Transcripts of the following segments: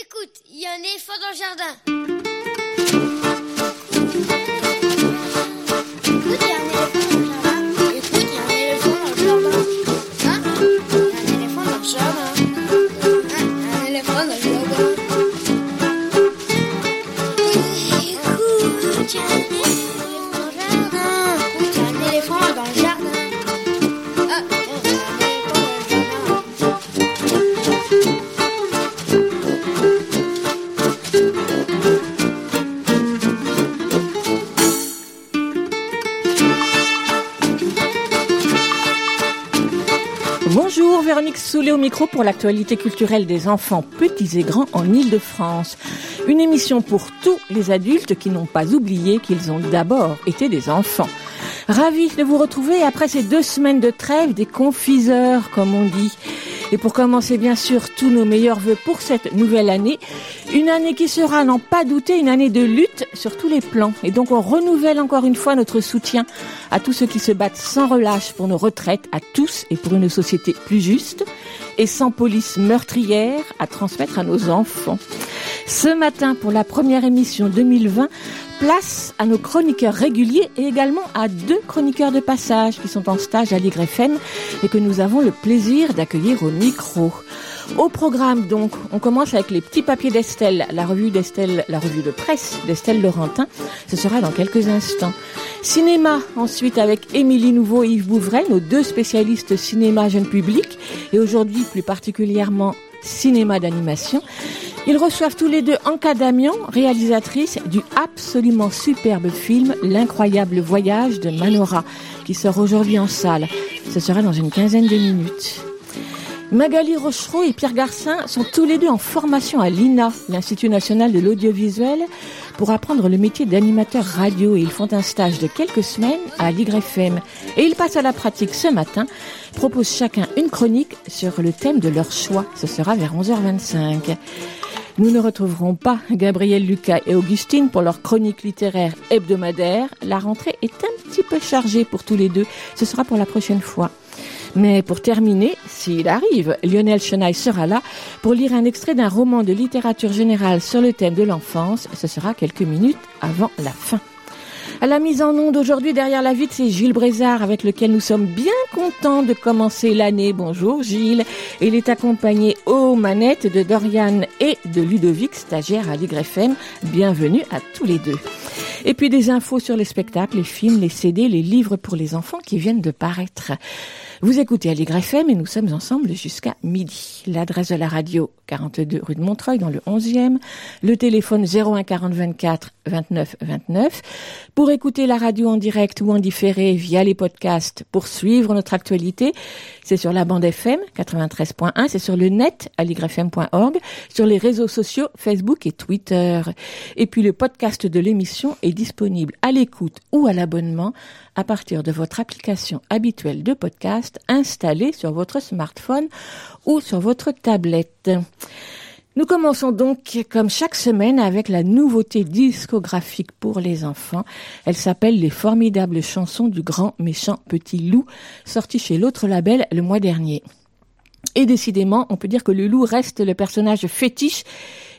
Écoute, il y a un éléphant dans le jardin. Véronique Soulet au micro pour l'actualité culturelle des enfants petits et grands en Ile-de-France. Une émission pour tous les adultes qui n'ont pas oublié qu'ils ont d'abord été des enfants. Ravi de vous retrouver après ces deux semaines de trêve des confiseurs, comme on dit. Et pour commencer, bien sûr, tous nos meilleurs voeux pour cette nouvelle année. Une année qui sera, n'en pas douter, une année de lutte sur tous les plans. Et donc, on renouvelle encore une fois notre soutien à tous ceux qui se battent sans relâche pour nos retraites, à tous et pour une société plus juste et sans police meurtrière à transmettre à nos enfants. Ce matin, pour la première émission 2020, place à nos chroniqueurs réguliers et également à deux chroniqueurs de passage qui sont en stage à l'YFM et que nous avons le plaisir d'accueillir au micro. Au programme donc, on commence avec les petits papiers d'Estelle, la revue d'Estelle, la revue de presse d'Estelle Laurentin. Ce sera dans quelques instants. Cinéma, ensuite avec Émilie Nouveau et Yves Bouvray, nos deux spécialistes cinéma jeune public et aujourd'hui plus particulièrement cinéma d'animation. Ils reçoivent tous les deux Anka Damian, réalisatrice du absolument superbe film L'incroyable voyage de Manora, qui sort aujourd'hui en salle. Ce sera dans une quinzaine de minutes. Magali Rochereau et Pierre Garcin sont tous les deux en formation à l'INA, l'Institut national de l'audiovisuel, pour apprendre le métier d'animateur radio ils font un stage de quelques semaines à l'YFM. Et ils passent à la pratique ce matin, proposent chacun une chronique sur le thème de leur choix. Ce sera vers 11h25. Nous ne retrouverons pas Gabriel Lucas et Augustine pour leur chronique littéraire hebdomadaire. La rentrée est un petit peu chargée pour tous les deux. Ce sera pour la prochaine fois. Mais pour terminer, s'il arrive, Lionel Chenaille sera là pour lire un extrait d'un roman de littérature générale sur le thème de l'enfance. Ce sera quelques minutes avant la fin. À la mise en onde aujourd'hui derrière la vitre, c'est Gilles Brézard avec lequel nous sommes bien contents de commencer l'année. Bonjour Gilles. Il est accompagné aux manettes de Dorian et de Ludovic, stagiaire à l'YFM. Bienvenue à tous les deux. Et puis des infos sur les spectacles, les films, les CD, les livres pour les enfants qui viennent de paraître. Vous écoutez FM et nous sommes ensemble jusqu'à midi. L'adresse de la radio 42 rue de Montreuil dans le 11e, le téléphone 01 40 24 29 29. Pour écouter la radio en direct ou en différé via les podcasts, pour suivre notre actualité, c'est sur la bande FM 93.1, c'est sur le net à ligrefm.org, sur les réseaux sociaux Facebook et Twitter. Et puis le podcast de l'émission est disponible à l'écoute ou à l'abonnement à partir de votre application habituelle de podcast installée sur votre smartphone ou sur votre tablette. Nous commençons donc, comme chaque semaine, avec la nouveauté discographique pour les enfants. Elle s'appelle Les formidables chansons du grand méchant petit loup, sortie chez l'autre label le mois dernier. Et décidément, on peut dire que le loup reste le personnage fétiche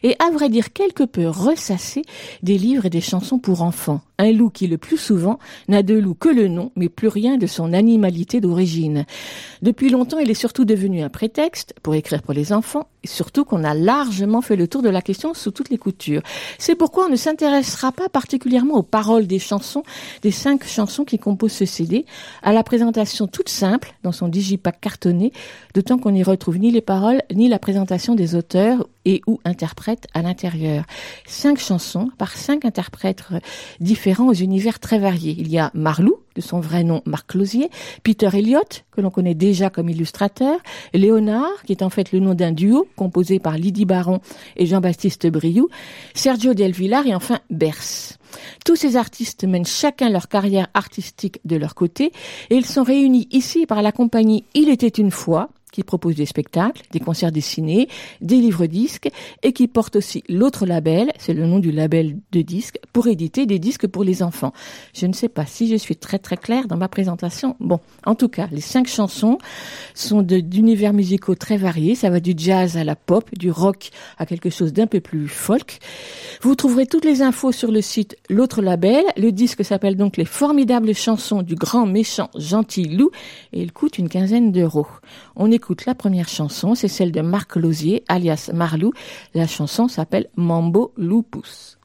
et à vrai dire quelque peu ressassé des livres et des chansons pour enfants. Un loup qui le plus souvent n'a de loup que le nom, mais plus rien de son animalité d'origine. Depuis longtemps, il est surtout devenu un prétexte pour écrire pour les enfants, et surtout qu'on a largement fait le tour de la question sous toutes les coutures. C'est pourquoi on ne s'intéressera pas particulièrement aux paroles des chansons, des cinq chansons qui composent ce CD, à la présentation toute simple dans son digipack cartonné, d'autant qu'on n'y retrouve ni les paroles ni la présentation des auteurs et ou interprètes à l'intérieur. Cinq chansons par cinq interprètes différents aux univers très variés. Il y a Marlou, de son vrai nom Marc Closier, Peter Elliott, que l'on connaît déjà comme illustrateur, Léonard, qui est en fait le nom d'un duo composé par Lydie Baron et Jean-Baptiste Briou, Sergio Del Villar et enfin Bers. Tous ces artistes mènent chacun leur carrière artistique de leur côté et ils sont réunis ici par la compagnie Il était une fois, qui propose des spectacles, des concerts dessinés, des livres-disques et qui porte aussi l'autre label, c'est le nom du label de disques, pour éditer des disques pour les enfants. Je ne sais pas si je suis très très claire dans ma présentation. Bon, en tout cas, les cinq chansons sont d'univers musicaux très variés. Ça va du jazz à la pop, du rock à quelque chose d'un peu plus folk. Vous trouverez toutes les infos sur le site L'autre label. Le disque s'appelle donc Les formidables chansons du grand méchant gentil loup et il coûte une quinzaine d'euros. On écoute la première chanson, c'est celle de Marc Lausier, alias Marlou. La chanson s'appelle Mambo Lupus.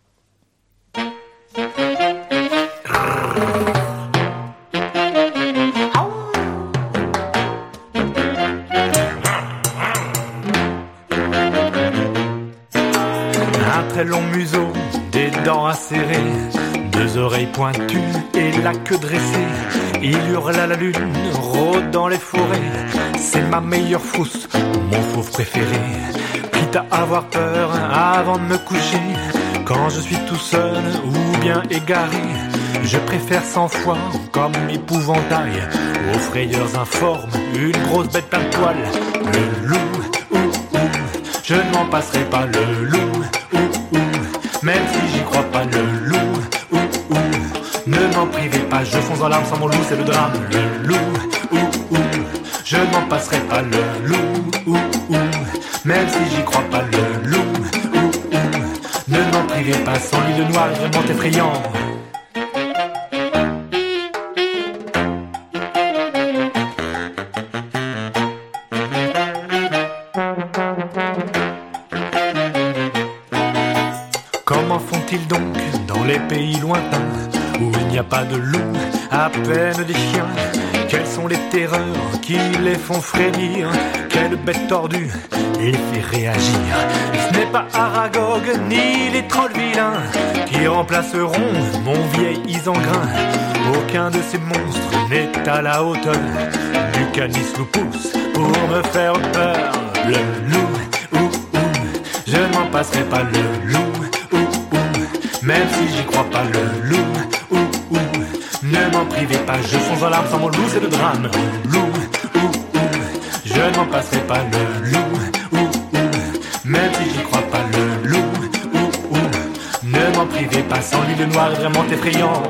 Un très long museau, des dents acérées, deux oreilles pointues et la queue dressée. Il hurle à la lune, rôde dans les forêts. C'est ma meilleure frousse, mon fauve préféré. Quitte à avoir peur avant de me coucher, quand je suis tout seul ou bien égaré. Je préfère cent fois, comme épouvantail, aux frayeurs informes, une grosse bête à poil, le loup, ou, ou, je ne m'en passerai pas le loup, ou, ou, même si j'y crois pas le loup, m'en privez pas, je fonce dans l'arme sans mon loup, c'est le drame, le loup, ou, ou, je ne m'en passerai pas. Le loup, ou, ou, même si j'y crois pas. Le loup, ou, ou, ne m'en privez pas, sans lui le noir est vraiment effrayant. Comment font-ils donc dans les pays lointains n'y a pas de loups, à peine des chiens. Quelles sont les terreurs qui les font frémir? Quelle bête tordue les fait réagir. Ce n'est pas Aragog ni les trolls vilains qui remplaceront mon vieil Isengrin. Aucun de ces monstres n'est à la hauteur. Du Canis lupus pour me faire peur. Le loup, ou, ou, je m'en passerai pas. Le loup, ou, même si j'y crois pas. Le loup, ou, ou, ne m'en privez pas, je fonce dans l'arme sans mon loup, c'est le drame. Loup, ou, ou, je ne m'en passerai pas le loup, ou, ou, même si j'y crois pas le loup, ou, ou, ne m'en privez pas, sans lui le noir est vraiment effrayant.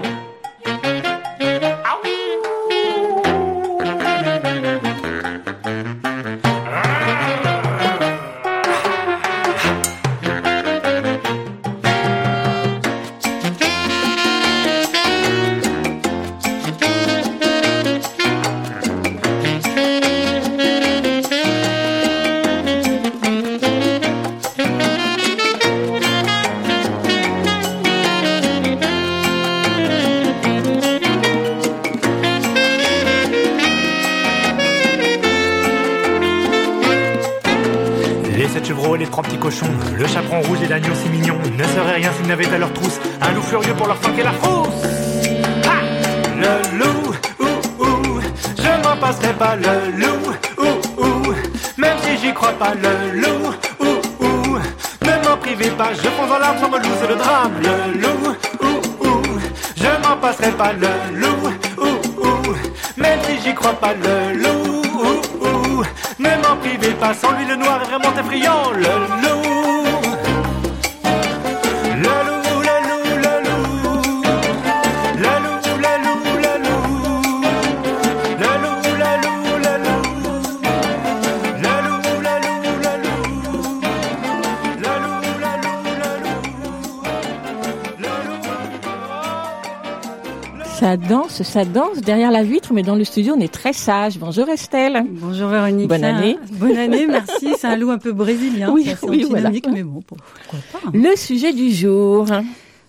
Danse, ça danse derrière la vitre, mais dans le studio, on est très sage. Bonjour Estelle. Bonjour Véronique. Bonne un- année. Bonne année, merci. C'est un loup un peu brésilien. Oui, c'est oui, voilà. mais bon, pourquoi pas. Le sujet du jour.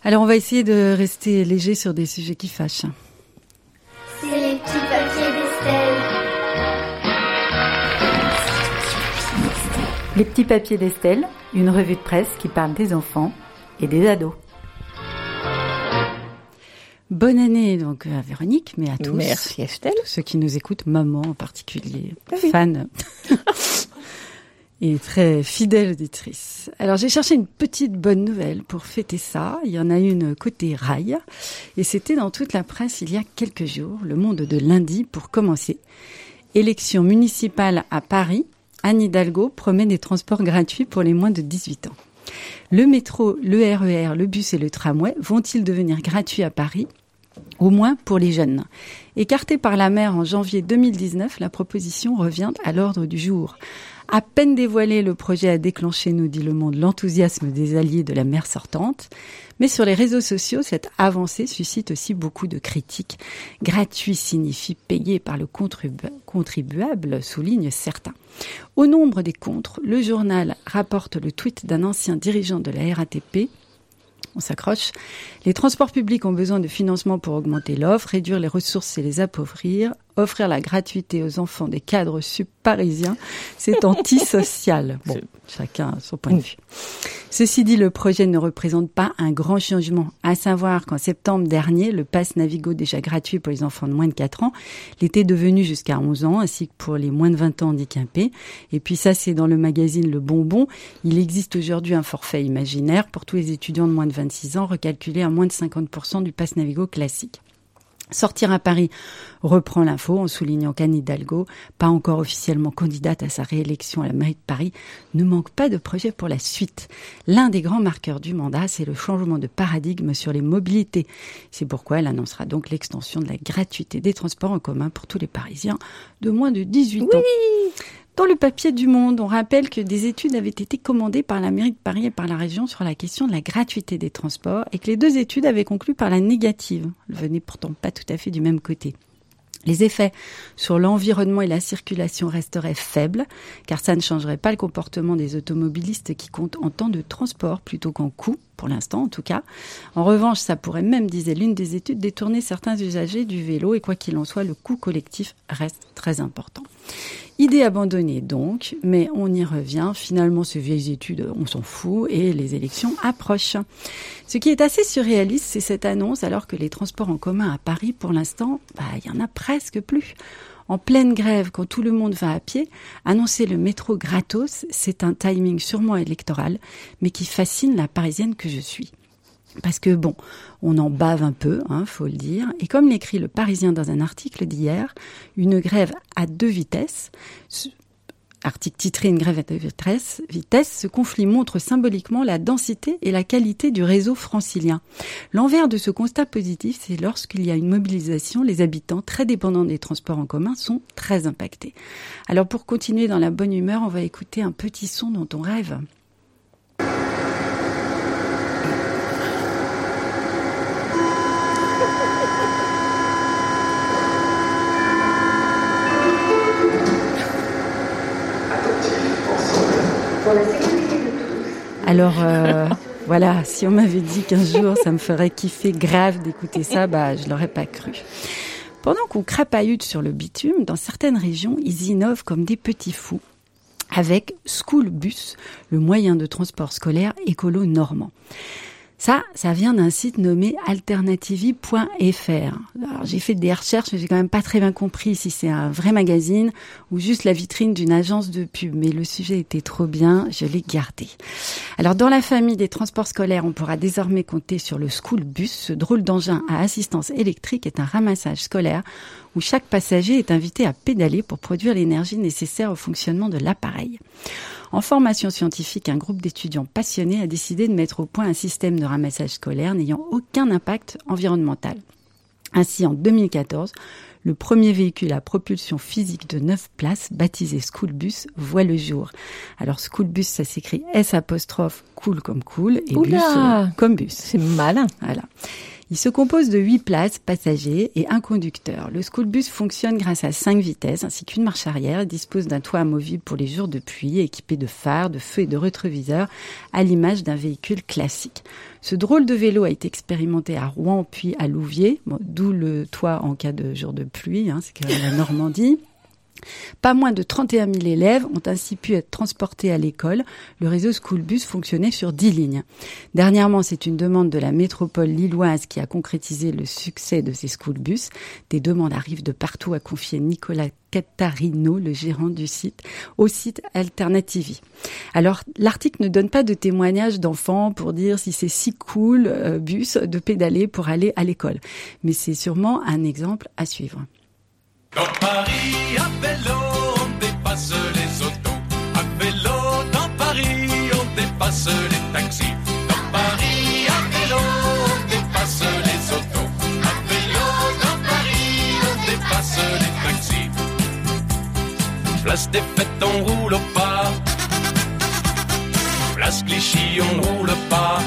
Alors, on va essayer de rester léger sur des sujets qui fâchent. C'est les petits papiers d'Estelle. Les petits papiers d'Estelle, une revue de presse qui parle des enfants et des ados. Bonne année donc à Véronique, mais à tous. Merci Estelle. Tous ceux qui nous écoutent, maman en particulier, Oui. fan et très fidèle auditrice. Alors j'ai cherché une petite bonne nouvelle pour fêter ça. Il y en a une côté rail et c'était dans toute la presse il y a quelques jours, le monde de lundi pour commencer. Élection municipale à Paris, Anne Hidalgo promet des transports gratuits pour les moins de 18 ans. Le métro, le RER, le bus et le tramway vont-ils devenir gratuits à Paris? Au moins pour les jeunes. Écartée par la mer en janvier 2019, la proposition revient à l'ordre du jour. À peine dévoilé, le projet a déclenché, nous dit le monde, l'enthousiasme des alliés de la mer sortante. Mais sur les réseaux sociaux, cette avancée suscite aussi beaucoup de critiques. Gratuit signifie payé par le contribuable, souligne certains. Au nombre des contres, le journal rapporte le tweet d'un ancien dirigeant de la RATP on s'accroche. Les transports publics ont besoin de financement pour augmenter l'offre, réduire les ressources et les appauvrir offrir la gratuité aux enfants des cadres sub-parisiens, c'est antisocial. Bon, chacun a son point de vue. Ceci dit, le projet ne représente pas un grand changement. À savoir qu'en septembre dernier, le pass Navigo déjà gratuit pour les enfants de moins de 4 ans l'était devenu jusqu'à 11 ans, ainsi que pour les moins de 20 ans handicapés. Et puis ça, c'est dans le magazine Le Bonbon. Il existe aujourd'hui un forfait imaginaire pour tous les étudiants de moins de 26 ans, recalculé à moins de 50% du pass Navigo classique. Sortir à Paris reprend l'info en soulignant qu'Anne Hidalgo, pas encore officiellement candidate à sa réélection à la mairie de Paris, ne manque pas de projet pour la suite. L'un des grands marqueurs du mandat, c'est le changement de paradigme sur les mobilités. C'est pourquoi elle annoncera donc l'extension de la gratuité des transports en commun pour tous les Parisiens de moins de 18 ans. Dans le papier du Monde, on rappelle que des études avaient été commandées par la mairie de Paris et par la région sur la question de la gratuité des transports et que les deux études avaient conclu par la négative. Elles venaient pourtant pas tout à fait du même côté. Les effets sur l'environnement et la circulation resteraient faibles, car ça ne changerait pas le comportement des automobilistes qui comptent en temps de transport plutôt qu'en coût, pour l'instant en tout cas. En revanche, ça pourrait même, disait l'une des études, détourner certains usagers du vélo, et quoi qu'il en soit, le coût collectif reste très important. Idée abandonnée donc, mais on y revient. Finalement, ces vieilles études, on s'en fout et les élections approchent. Ce qui est assez surréaliste, c'est cette annonce alors que les transports en commun à Paris, pour l'instant, bah, il y en a presque plus. En pleine grève, quand tout le monde va à pied, annoncer le métro gratos, c'est un timing sûrement électoral, mais qui fascine la parisienne que je suis. Parce que bon, on en bave un peu, hein, faut le dire. Et comme l'écrit le Parisien dans un article d'hier, une grève à deux vitesses, article titré Une grève à vitesse, ce conflit montre symboliquement la densité et la qualité du réseau francilien. L'envers de ce constat positif, c'est lorsqu'il y a une mobilisation, les habitants très dépendants des transports en commun sont très impactés. Alors pour continuer dans la bonne humeur, on va écouter un petit son dont on rêve. Alors euh, voilà, si on m'avait dit qu'un jour ça me ferait kiffer grave d'écouter ça, bah je l'aurais pas cru. Pendant qu'on crapahute sur le bitume, dans certaines régions, ils innovent comme des petits fous avec School Bus, le moyen de transport scolaire écolo normand. Ça, ça vient d'un site nommé alternativi.fr. J'ai fait des recherches, mais j'ai quand même pas très bien compris si c'est un vrai magazine ou juste la vitrine d'une agence de pub. Mais le sujet était trop bien, je l'ai gardé. Alors, dans la famille des transports scolaires, on pourra désormais compter sur le school bus. Ce drôle d'engin à assistance électrique est un ramassage scolaire où chaque passager est invité à pédaler pour produire l'énergie nécessaire au fonctionnement de l'appareil. En formation scientifique, un groupe d'étudiants passionnés a décidé de mettre au point un système de ramassage scolaire n'ayant aucun impact environnemental. Ainsi, en 2014, le premier véhicule à propulsion physique de 9 places, baptisé Schoolbus, voit le jour. Alors Schoolbus, ça s'écrit S apostrophe cool comme cool et bus euh, comme bus. C'est malin. Voilà. Il se compose de 8 places passagers et un conducteur. Le schoolbus fonctionne grâce à 5 vitesses ainsi qu'une marche arrière dispose d'un toit amovible pour les jours de pluie équipé de phares, de feux et de rétroviseurs à l'image d'un véhicule classique. Ce drôle de vélo a été expérimenté à Rouen puis à Louviers, d'où le toit en cas de jour de pluie, hein, c'est la Normandie. Pas moins de 31 000 élèves ont ainsi pu être transportés à l'école. Le réseau Schoolbus fonctionnait sur 10 lignes. Dernièrement, c'est une demande de la métropole lilloise qui a concrétisé le succès de ces Schoolbus. Des demandes arrivent de partout, à confier Nicolas Catarino, le gérant du site, au site Alternativi. Alors, l'article ne donne pas de témoignage d'enfants pour dire si c'est si cool, euh, bus, de pédaler pour aller à l'école. Mais c'est sûrement un exemple à suivre. Dans Paris, à vélo, on dépasse les autos. À vélo, dans Paris, on dépasse les taxis. Dans Paris, à vélo, on dépasse les autos. À vélo, dans Paris, on dépasse les taxis. Place des fêtes, on roule pas. Place Clichy, on roule pas.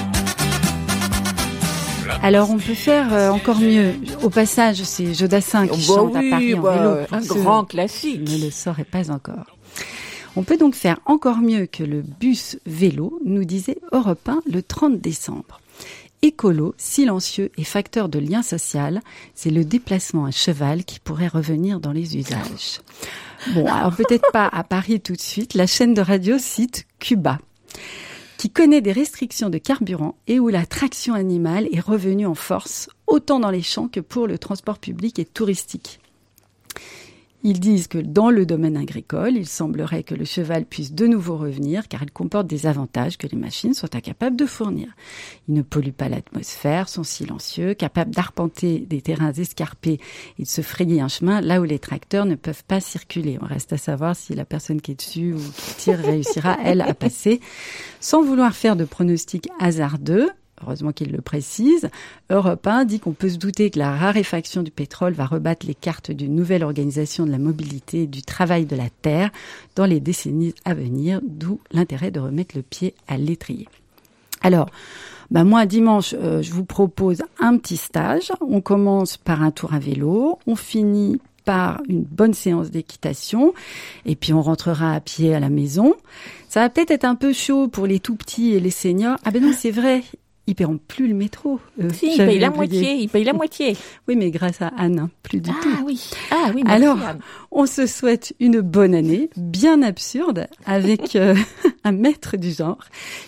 Alors on peut faire euh, encore mieux. Au passage, c'est Jodassin qui Bah chante à Paris en bah, vélo. un pour grand classique. Ne le saurait pas encore. On peut donc faire encore mieux que le bus vélo, nous disait Europe 1 le 30 décembre. Écolo, silencieux et facteur de lien social, c'est le déplacement à cheval qui pourrait revenir dans les usages. Bon, alors peut-être pas à Paris tout de suite, la chaîne de radio cite Cuba qui connaît des restrictions de carburant et où la traction animale est revenue en force, autant dans les champs que pour le transport public et touristique. Ils disent que dans le domaine agricole, il semblerait que le cheval puisse de nouveau revenir car il comporte des avantages que les machines sont incapables de fournir. Ils ne polluent pas l'atmosphère, sont silencieux, capables d'arpenter des terrains escarpés et de se frayer un chemin là où les tracteurs ne peuvent pas circuler. On reste à savoir si la personne qui est dessus ou qui tire réussira, elle, à passer. Sans vouloir faire de pronostics hasardeux, heureusement qu'il le précise, Europe 1 dit qu'on peut se douter que la raréfaction du pétrole va rebattre les cartes d'une nouvelle organisation de la mobilité et du travail de la Terre dans les décennies à venir, d'où l'intérêt de remettre le pied à l'étrier. Alors, bah moi, dimanche, euh, je vous propose un petit stage. On commence par un tour à vélo, on finit par une bonne séance d'équitation et puis on rentrera à pied à la maison. Ça va peut-être être un peu chaud pour les tout petits et les seniors. Ah ben non, c'est vrai, ils paieront plus le métro. eux. Si, il J'avais paye la moitié, il paye la moitié. Oui, mais grâce à Anne, hein, plus du tout. Ah oui, ah oui, merci, Alors, Anne. on se souhaite une bonne année, bien absurde, avec euh, un maître du genre.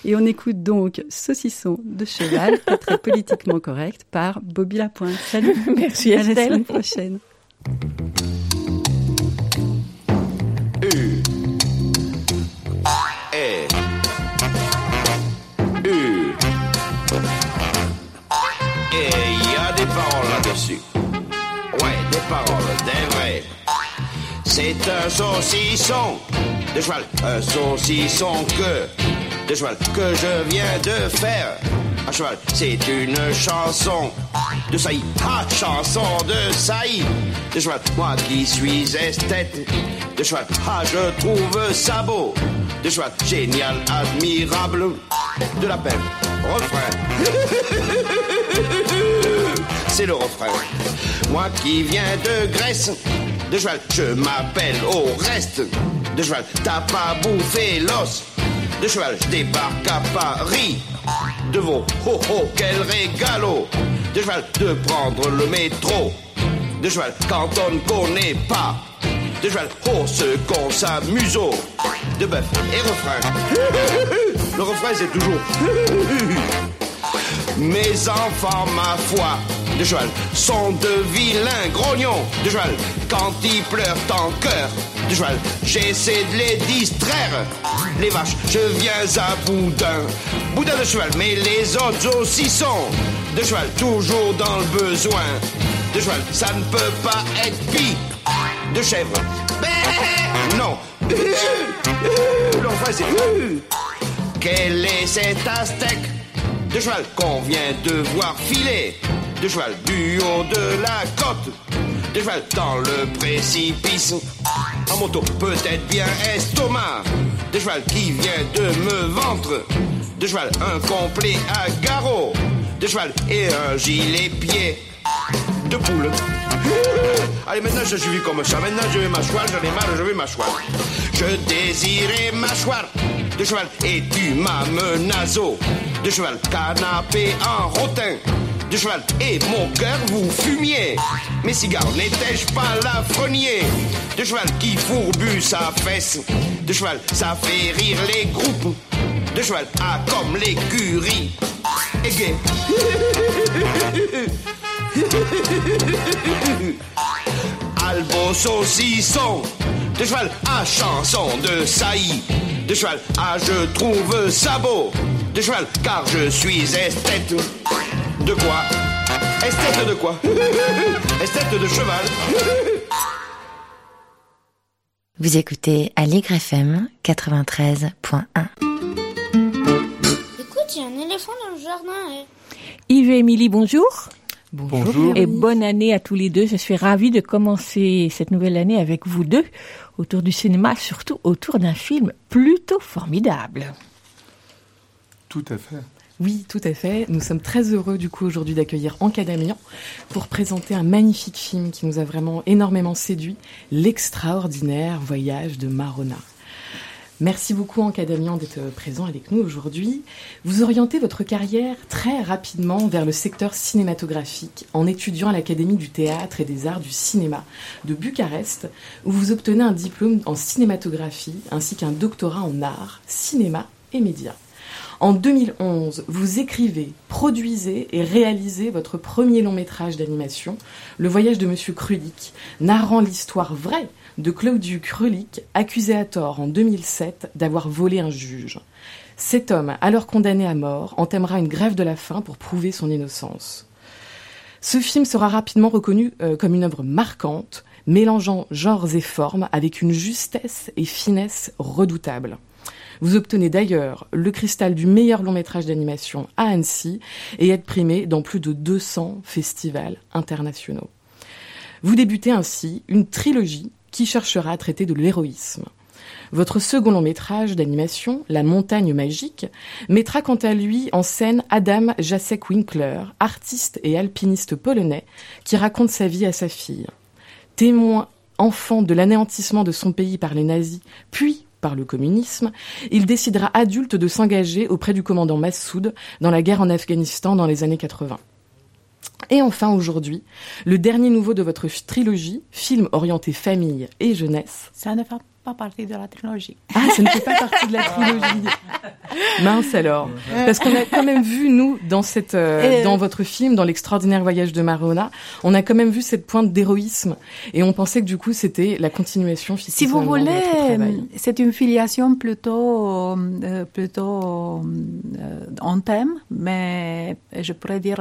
Et on écoute donc Saucisson de cheval, pas très politiquement correct, par Bobby Lapointe. Salut, Merci à la Estelle. semaine prochaine. Ouais, des paroles, des vraies. C'est un saucisson de cheval, un saucisson que de cheval que je viens de faire. À cheval, c'est une chanson de saillie, ah, chanson de saillie de cheval. Moi qui suis esthète de cheval, ah, je trouve ça beau de cheval, génial, admirable, de la peine, refrain. C'est le refrain. Moi qui viens de Grèce, de cheval, je m'appelle au reste. De cheval, t'as pas bouffé l'os. De cheval, je débarque à Paris. De vos ho ho, quel régalo. De cheval, de prendre le métro. De cheval, quand on ne connaît pas. De cheval, oh, ce qu'on s'amuse. De bœuf et refrain. Le refrain, c'est toujours. Mes enfants, ma foi, de cheval, sont de vilains grognons. De cheval, quand ils pleurent en cœur, de cheval, j'essaie de les distraire. Les vaches, je viens à boudin. Boudin de cheval, mais les autres aussi sont. De cheval, toujours dans le besoin. De cheval, ça ne peut pas être pis. De chèvre, ben non. Le refrain, c'est. Quel est cet aztèque? De cheval qu'on vient de voir filer. De cheval du haut de la côte De cheval dans le précipice. En moto peut-être bien estomac. De cheval qui vient de me ventre. De cheval un complet à garrot. De cheval et un gilet pied de poule. Allez, maintenant je suis vu comme ça. Maintenant je vais m'asseoir, j'en ai marre, je vais m'asseoir. Je désirais m'asseoir de cheval et tu m'as menazo. De cheval, canapé en rotin. De cheval et mon cœur vous fumiez. Mes cigares n'étais-je pas l'affrenier De cheval qui fourbu sa fesse. De cheval, ça fait rire les groupes. De cheval, ah comme l'écurie. Et gay. Albo saucisson de cheval à chanson de saillie de cheval à je trouve ça beau de cheval car je suis esthète de quoi? Esthète de quoi? Esthète de cheval Vous écoutez Aligre FM 93.1. Écoute, il y a un éléphant dans le jardin. eh. Yves et Émilie, bonjour. Bonjour. Et bonne année à tous les deux. Je suis ravie de commencer cette nouvelle année avec vous deux autour du cinéma, surtout autour d'un film plutôt formidable. Tout à fait. Oui, tout à fait. Nous sommes très heureux du coup aujourd'hui d'accueillir Anka Damian pour présenter un magnifique film qui nous a vraiment énormément séduit, L'extraordinaire voyage de Marona. Merci beaucoup Anka Damian d'être présent avec nous aujourd'hui. Vous orientez votre carrière très rapidement vers le secteur cinématographique en étudiant à l'Académie du théâtre et des arts du cinéma de Bucarest où vous obtenez un diplôme en cinématographie ainsi qu'un doctorat en art, cinéma et médias. En 2011, vous écrivez, produisez et réalisez votre premier long métrage d'animation, Le voyage de Monsieur Krulik, narrant l'histoire vraie de Claudiu Krulik, accusé à tort en 2007 d'avoir volé un juge. Cet homme, alors condamné à mort, entamera une grève de la faim pour prouver son innocence. Ce film sera rapidement reconnu euh, comme une œuvre marquante, mélangeant genres et formes avec une justesse et finesse redoutables. Vous obtenez d'ailleurs le cristal du meilleur long métrage d'animation à Annecy et êtes primé dans plus de 200 festivals internationaux. Vous débutez ainsi une trilogie qui cherchera à traiter de l'héroïsme. Votre second long métrage d'animation, La montagne magique, mettra quant à lui en scène Adam Jacek Winkler, artiste et alpiniste polonais, qui raconte sa vie à sa fille. Témoin enfant de l'anéantissement de son pays par les nazis, puis par le communisme, il décidera adulte de s'engager auprès du commandant Massoud dans la guerre en Afghanistan dans les années 80. Et enfin aujourd'hui, le dernier nouveau de votre trilogie, film orienté famille et jeunesse. Ne fait pas partie de la trilogie. Ah, ça ne fait pas partie de la trilogie. Mince alors. Parce qu'on a quand même vu, nous, dans, cette, euh, dans votre film, dans l'extraordinaire voyage de Marona, on a quand même vu cette pointe d'héroïsme. Et on pensait que du coup, c'était la continuation Si vous voulez, c'est une filiation plutôt, euh, plutôt euh, en thème, mais je pourrais dire,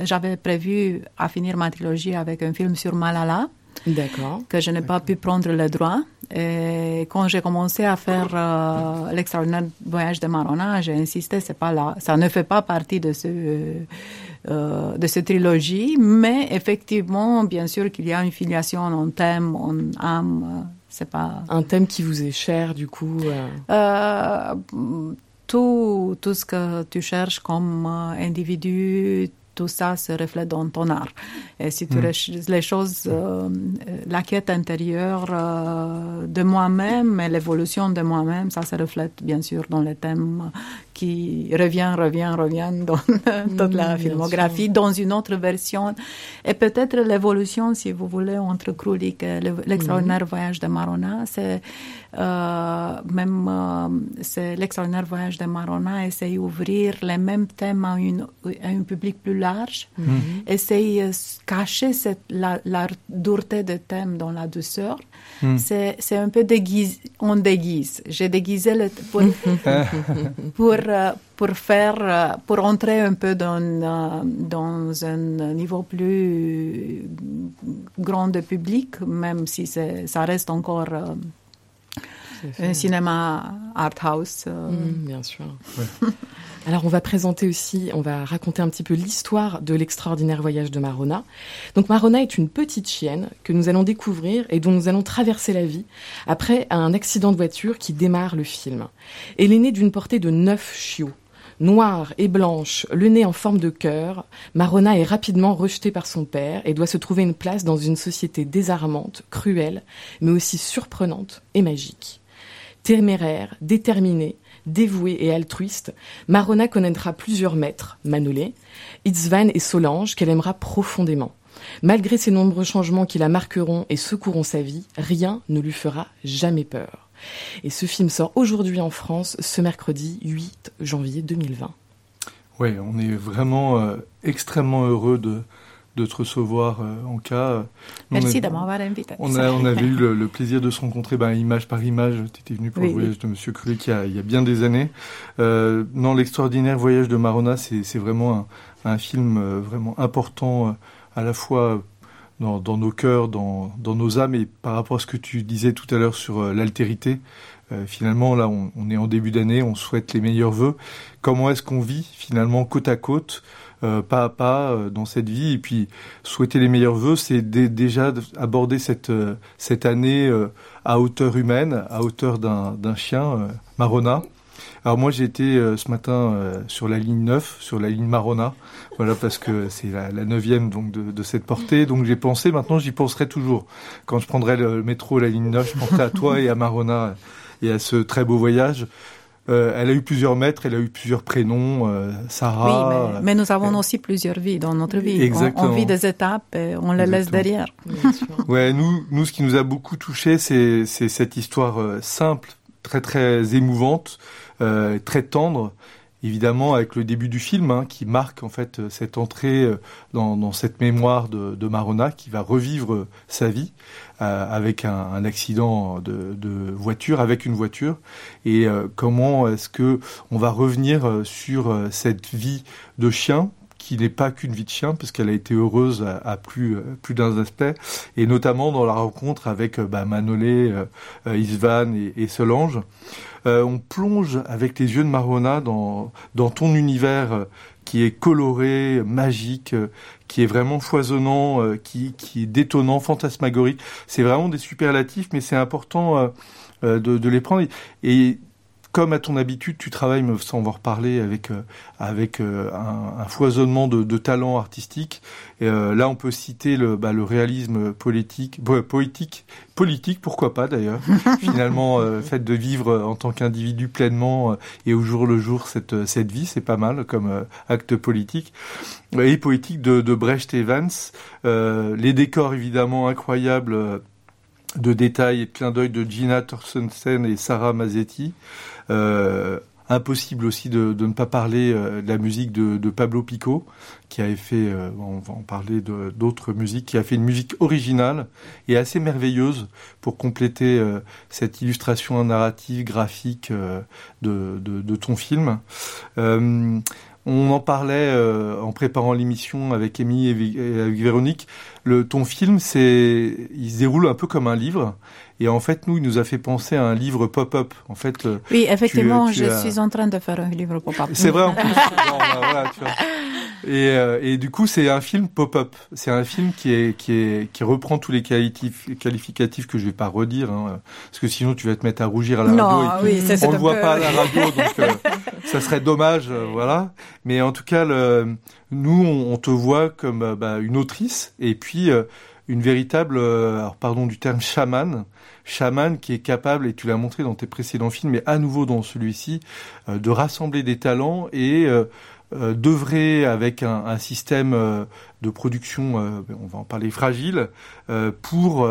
j'avais prévu à finir ma trilogie avec un film sur Malala. D'accord. Que je n'ai pas pu prendre le droit. Et quand j'ai commencé à faire euh, l'extraordinaire voyage de Marona, j'ai insisté, c'est pas là, ça ne fait pas partie de ce euh, de cette trilogie, mais effectivement, bien sûr qu'il y a une filiation en thème, en âme, c'est pas Un thème qui vous est cher, du coup. euh, tout, tout ce que tu cherches comme individu, tout ça se reflète dans ton art. Et si tu Mm. recherches les choses, euh, euh, la quête intérieure euh, de moi-même et l'évolution de moi-même, ça se reflète bien sûr dans les thèmes qui revient, revient, revient dans toute Mm, la bien filmographie, dans une autre version. Et peut-être l'évolution, si vous voulez, entre Krulik et le- l'extraordinaire voyage de Marona, c'est euh, même euh, c'est l'extraordinaire voyage de Marona essaye d'ouvrir les mêmes thèmes à, une, à un public plus large, Mhm. essaye de cacher cette, la, la dureté des thèmes dans la douceur. Mhm. C'est c'est un peu déguisé, on déguise. J'ai déguisé le, pour, pour, euh, pour faire, euh, pour entrer un peu dans, euh, dans un niveau plus grand de public, même si ça reste encore un cinéma art house. Mm, bien sûr. Alors on va présenter aussi, on va raconter un petit peu l'histoire de l'extraordinaire voyage de Marona. Donc Marona est une petite chienne que nous allons découvrir et dont nous allons traverser la vie après un accident de voiture qui démarre le film. Elle est née d'une portée de neuf chiots. Noire et blanche, le nez en forme de cœur, Marona est rapidement rejetée par son père et doit se trouver une place dans une société désarmante, cruelle, mais aussi surprenante et magique. Téméraire, déterminée, dévouée et altruiste, Marona connaîtra plusieurs maîtres, Manolé, Itzvan et Solange, qu'elle aimera profondément. Malgré ces nombreux changements qui la marqueront et secourront sa vie, rien ne lui fera jamais peur. Et ce film sort aujourd'hui en France, ce mercredi 8 janvier 2020. Oui, on est vraiment euh, extrêmement heureux de, de te recevoir euh, en cas. On Merci de m'avoir invité. On, a, on avait eu le, le plaisir de se rencontrer ben, image par image. Tu étais venu pour Oui, le voyage de Monsieur Krulik il y a, il y a bien des années. Euh, non, l'extraordinaire voyage de Marona, c'est c'est vraiment un, un film euh, vraiment important, euh, à la fois dans, dans nos cœurs, dans, dans nos âmes. Et par rapport à ce que tu disais tout à l'heure sur euh, l'altérité, euh, finalement, là, on, on est en début d'année, on souhaite les meilleurs vœux. Comment est-ce qu'on vit finalement côte à côte euh, pas à pas euh, dans cette vie. Et puis souhaiter les meilleurs vœux c'est dé- déjà aborder cette euh, cette année euh, à hauteur humaine à hauteur d'un d'un chien euh, Marona. Alors moi j'ai été euh, ce matin euh, sur la ligne 9 sur la ligne Marona. Voilà parce que c'est la, la neuvième donc de, de cette portée. Donc j'ai pensé maintenant j'y penserai toujours. Quand je prendrai le métro la ligne 9 je penserai à toi et à Marona et à ce très beau voyage euh, elle a eu plusieurs maîtres, elle a eu plusieurs prénoms, euh, Sarah. oui, mais, mais nous avons aussi plusieurs vies dans notre vie. On, Exactement. on vit des étapes et on les laisse derrière. Ouais, nous, nous, ce qui nous a beaucoup touché, c'est, c'est cette histoire euh, simple, très très émouvante, euh, très tendre. Évidemment, avec le début du film, hein, qui marque en fait euh, cette entrée euh, dans, dans cette mémoire de, de Marona, qui va revivre euh, sa vie euh, avec un, un accident de, de voiture, avec une voiture, et euh, comment est-ce que on va revenir sur cette vie de chien qui n'est pas qu'une vie de chien, parce qu'elle a été heureuse à, à plus, euh, plus d'un aspect, et notamment dans la rencontre avec euh, bah, Manolé, euh, euh, Isvan et, Solange. Euh, on plonge avec les yeux de Marona dans, dans ton univers qui est coloré, magique, qui est vraiment foisonnant, qui, qui est détonnant, fantasmagorique. C'est vraiment des superlatifs, mais c'est important de, de les prendre. Et comme à ton habitude, tu travailles, sans en reparler, avec euh, avec euh, un, un foisonnement de, de talents artistiques. Et, euh, là, on peut citer le, bah, le réalisme politique, poétique, politique, pourquoi pas d'ailleurs. Finalement, euh, fait de vivre en tant qu'individu pleinement euh, et au jour le jour cette cette vie, c'est pas mal comme euh, acte politique et poétique de, de Brecht Evans. Euh, les décors évidemment incroyables. De détails et de clins d'œil de Gina Torstensen et Sarah Mazzetti. Euh, impossible aussi de, ne pas parler euh, de la musique de, Pablo Pico, qui avait fait, euh, on va en parler d'autres musiques, qui a fait une musique originale et assez merveilleuse pour compléter cette illustration narrative, graphique de, ton film. On en parlait euh, en préparant l'émission avec Émilie et, avec Véronique. Le, ton film, c'est, il se déroule un peu comme un livre. Et en fait, nous, il nous a fait penser à un livre pop-up. En fait, euh, Oui, effectivement, tu je as- suis en train de faire un livre pop-up. c'est vrai en plus. Bon, bah, voilà, tu vois. Et, euh, et du coup, c'est un film pop-up. C'est un film qui est qui est qui reprend tous les qualitif- qualificatifs que je vais pas redire, hein, parce que sinon tu vas te mettre à rougir à la Non, radio. et oui, ça, on le un voit peu- pas à la radio, donc euh, ça serait dommage, euh, voilà. Mais en tout cas, le, nous, on, on te voit comme bah, une autrice et puis une véritable, euh, alors pardon du terme chaman, chaman qui est capable, et tu l'as montré dans tes précédents films, mais à nouveau dans celui-ci, euh, de rassembler des talents et euh, d'œuvrer avec un, un système de production, on va en parler fragile, pour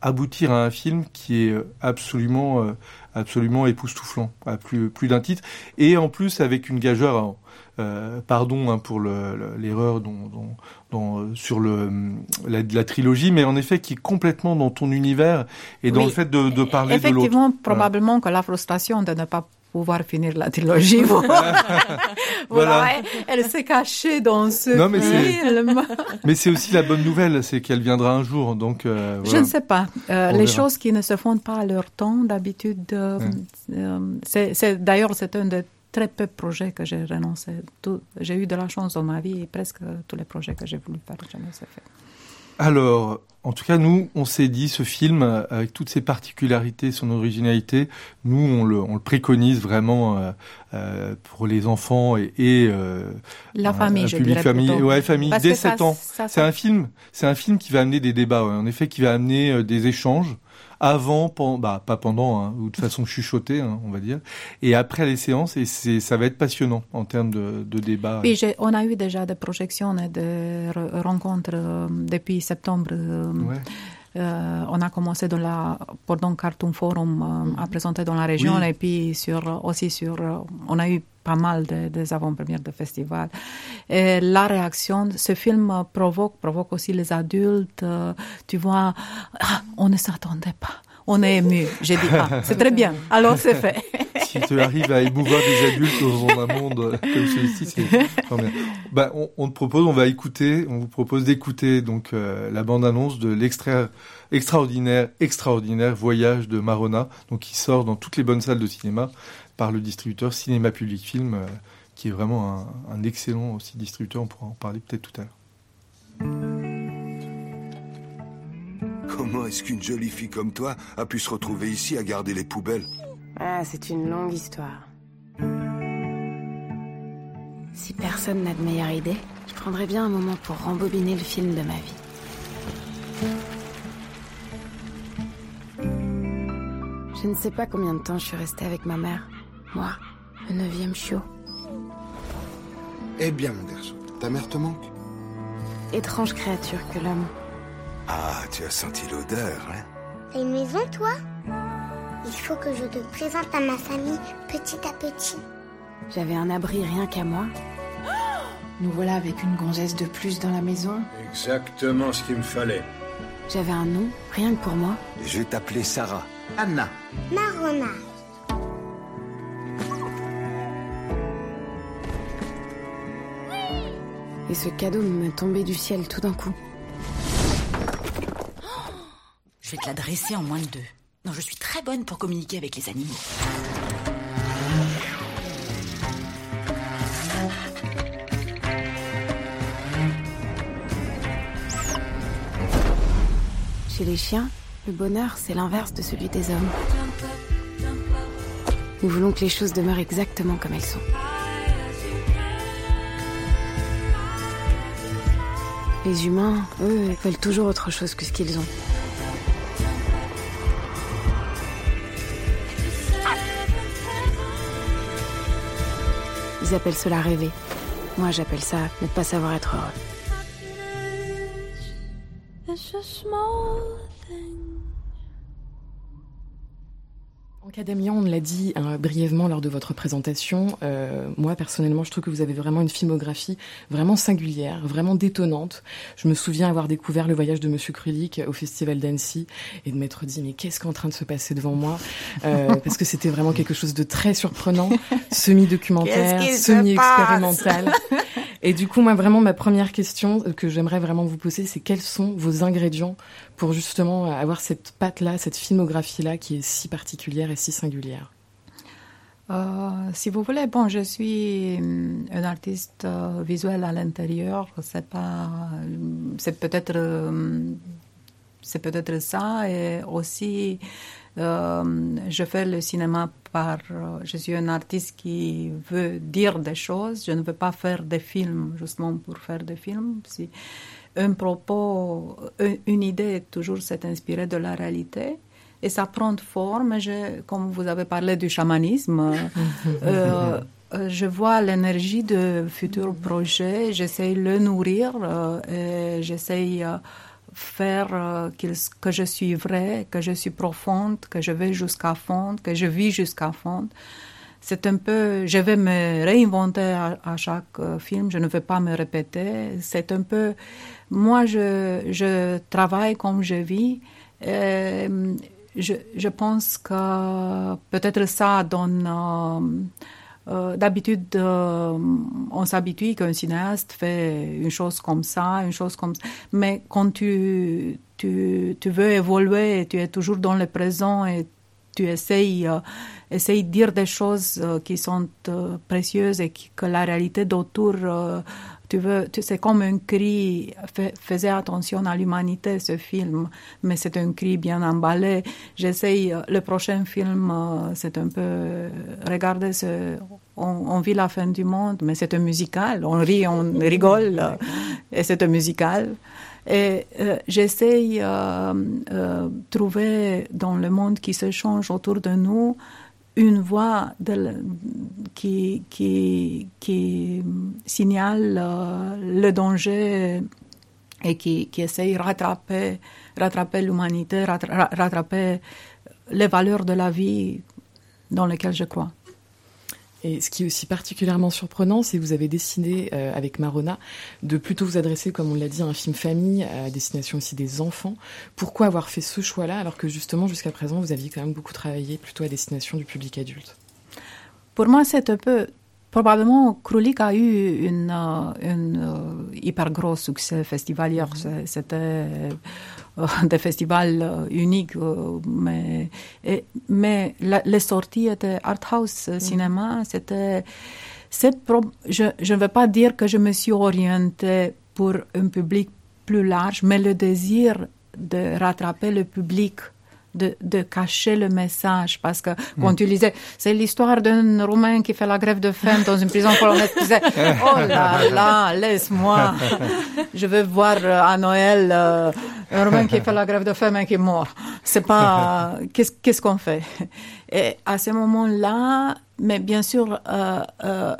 aboutir à un film qui est absolument, absolument époustouflant, à plus, plus d'un titre, et en plus avec une gageure. Euh, pardon hein, pour le- le- l'erreur dont, dont- dont, sur le, la, la trilogie, mais en effet qui est complètement dans ton univers et dans Oui. le fait de, de parler de l'autre. Effectivement, Voilà. probablement que la frustration de ne pas pouvoir finir la trilogie, voilà, Voilà. elle s'est cachée dans ce Non, mais c'est- film. Mais c'est aussi la bonne nouvelle, c'est qu'elle viendra un jour. Donc, euh, Je ne sais pas. Euh, les verra. choses qui ne se font pas à leur temps, d'habitude, euh, Ouais. c'est- d'ailleurs, c'est un des très peu projets que j'ai renoncé. J'ai eu de la chance dans ma vie et presque tous les projets que j'ai voulu faire, je ne les ai fait. Alors, en tout cas, nous, on s'est dit, ce film, euh, avec toutes ses particularités, son originalité, nous, on le, on le préconise vraiment euh, euh, pour les enfants et, et euh, La famille, un je public famille, ouais, famille Parce dès que ça- 7 ans. C'est un film, c'est un film qui va amener des débats, ouais, en effet, qui va amener euh, des échanges avant, pen- bah pas pendant, hein, ou de façon chuchotée, hein, on va dire, et après les séances, et ça va être passionnant en termes de, de débat. Oui, on a eu déjà des projections et des re- rencontres euh, depuis septembre. euh, Ouais. Euh, on a commencé dans la, pendant Cartoon Forum euh, à présenter dans la région Oui. et puis sur, aussi sur, euh, on a eu pas mal de, des avant-premières de festivals. Et la réaction, ce film provoque, provoque aussi les adultes. tu vois, ah, on ne s'attendait pas. On est ému. J'ai dit, ah, c'est très bien. Alors c'est fait. si tu arrives à émouvoir des adultes dans un monde comme celui-ci, c'est. Bah, on, on, te propose, on va écouter, on vous propose d'écouter donc euh, la bande-annonce de l'extra extraordinaire, extraordinaire voyage de Marona, donc qui sort dans toutes les bonnes salles de cinéma par le distributeur Cinéma Public Film, euh, qui est vraiment un, un excellent aussi distributeur. On pourra en parler peut-être tout à l'heure. Comment est-ce qu'une jolie fille comme toi a pu se retrouver ici à garder les poubelles Ah, c'est une longue histoire. Si personne n'a de meilleure idée, je prendrais bien un moment pour rembobiner le film de ma vie. Je ne sais pas combien de temps je suis restée avec ma mère. Moi, le neuvième chiot. Eh bien, mon garçon, ta mère te manque? Étrange créature que l'homme. Ah, tu as senti l'odeur, hein T'as une maison, toi? Il faut que je te présente à ma famille petit à petit. J'avais un abri rien qu'à moi. Nous voilà avec une gonzesse de plus dans la maison. Exactement ce qu'il me fallait. J'avais un nom, rien que pour moi. Je vais t'appeler Sarah. Anna. Marona. Et ce cadeau me tombait du ciel tout d'un coup. Je vais te l'adresser en moins de deux. Non, je suis très bonne pour communiquer avec les animaux. Chez les chiens, le bonheur, c'est l'inverse de celui des hommes. Nous voulons que les choses demeurent exactement comme elles sont. Les humains, eux, veulent toujours autre chose que ce qu'ils ont. Ils appellent cela rêver. Moi, j'appelle ça ne pas savoir être heureux. Académien, on l'a dit hein, brièvement lors de votre présentation. Euh, moi, personnellement, je trouve que vous avez vraiment une filmographie vraiment singulière, vraiment détonnante. Je me souviens avoir découvert le voyage de Monsieur Krulik au Festival d'Annecy et de m'être dit mais qu'est-ce qui est en train de se passer devant moi euh, Parce que c'était vraiment quelque chose de très surprenant, semi-documentaire, semi-expérimental. Et du coup, moi, vraiment, ma première question que j'aimerais vraiment vous poser, c'est quels sont vos ingrédients pour justement avoir cette patte-là, cette filmographie-là qui est si particulière et si singulière euh, si vous voulez, bon, je suis un artiste euh, visuel à l'intérieur. C'est pas, c'est peut-être, euh, c'est peut-être ça. Et aussi, euh, je fais le cinéma par. je suis un artiste qui veut dire des choses. Je ne veux pas faire des films justement pour faire des films. Si un propos, une idée, toujours s'est inspirée de la réalité et ça prend forme. Je, comme vous avez parlé du chamanisme, euh, je vois l'énergie de futurs projets, j'essaie de le nourrir, euh, j'essaie de faire euh, que je suis vrai, que je suis profonde, que je vais jusqu'à fond, que je vis jusqu'à fond. C'est un peu, je vais me réinventer à, à chaque euh, film, je ne vais pas me répéter. C'est un peu, moi je, je travaille comme je vis. Et, je, je, pense que peut-être ça donne. Euh, euh, D'habitude, euh, on s'habitue qu'un cinéaste fait une chose comme ça, une chose comme ça. Mais quand tu, tu, tu veux évoluer, tu es toujours dans le présent et tu essayes, euh, de dire des choses euh, qui sont euh, précieuses et qui, que la réalité d'autour tu veux, tu, c'est comme un cri, fais, faisais attention à l'humanité, ce film, mais c'est un cri bien emballé. J'essaye, le prochain film, c'est un peu, regardez, ce, on, on, vit la fin du monde, mais c'est un musical, on rit, on rigole, et c'est un musical. Et euh, j'essaye de euh, euh, trouver dans le monde qui se change autour de nous une voix qui, qui, signale le danger et qui, qui essaye de rattraper, rattraper l'humanité, rattraper les valeurs de la vie dans lesquelles je crois. Et ce qui est aussi particulièrement surprenant, c'est que vous avez décidé, euh, avec Marona, de plutôt vous adresser, comme on l'a dit, à un film famille, à destination aussi des enfants. Pourquoi avoir fait ce choix-là, alors que justement, jusqu'à présent, vous aviez quand même beaucoup travaillé plutôt à destination du public adulte? Pour moi, c'est un peu. Probablement, Krulik a eu une, euh, une euh, hyper gros succès festivalier. C'est- C'était des festivals euh, uniques, euh, mais, et- mais la- les sorties étaient art house euh, cinéma. C'était. je ne veux pas dire que je me suis orientée pour un public plus large, mais le désir de rattraper le public de, de cacher le message. Parce que quand Mm. tu lisais, c'est l'histoire d'un Roumain qui fait la grève de faim dans une prison polonaise, tu disais, oh là là, laisse-moi. Je veux voir euh, à Noël euh, un Roumain qui fait la grève de faim et qui est mort. C'est pas, euh, qu'est-ce qu'on fait? Et à ce moment-là, mais bien sûr, euh,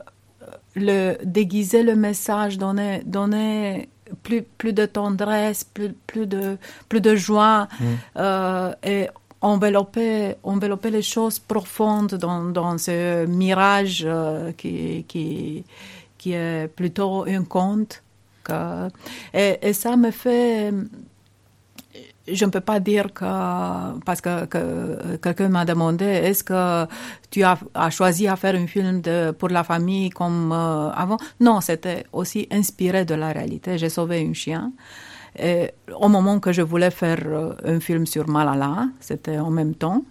le déguiser le message, donner, donner plus, plus de tendresse, plus, plus, de, plus de joie Mm. euh, et envelopper, envelopper les choses profondes dans, dans ce mirage euh, qui, qui, qui est plutôt un conte. Et ça me fait je ne peux pas dire que, parce que, que quelqu'un m'a demandé, est-ce que tu as, choisi à faire un film pour la famille comme euh, avant? Non, c'était aussi inspiré de la réalité. J'ai sauvé un chien. Et au moment que je voulais faire euh, un film sur Malala, c'était en même temps.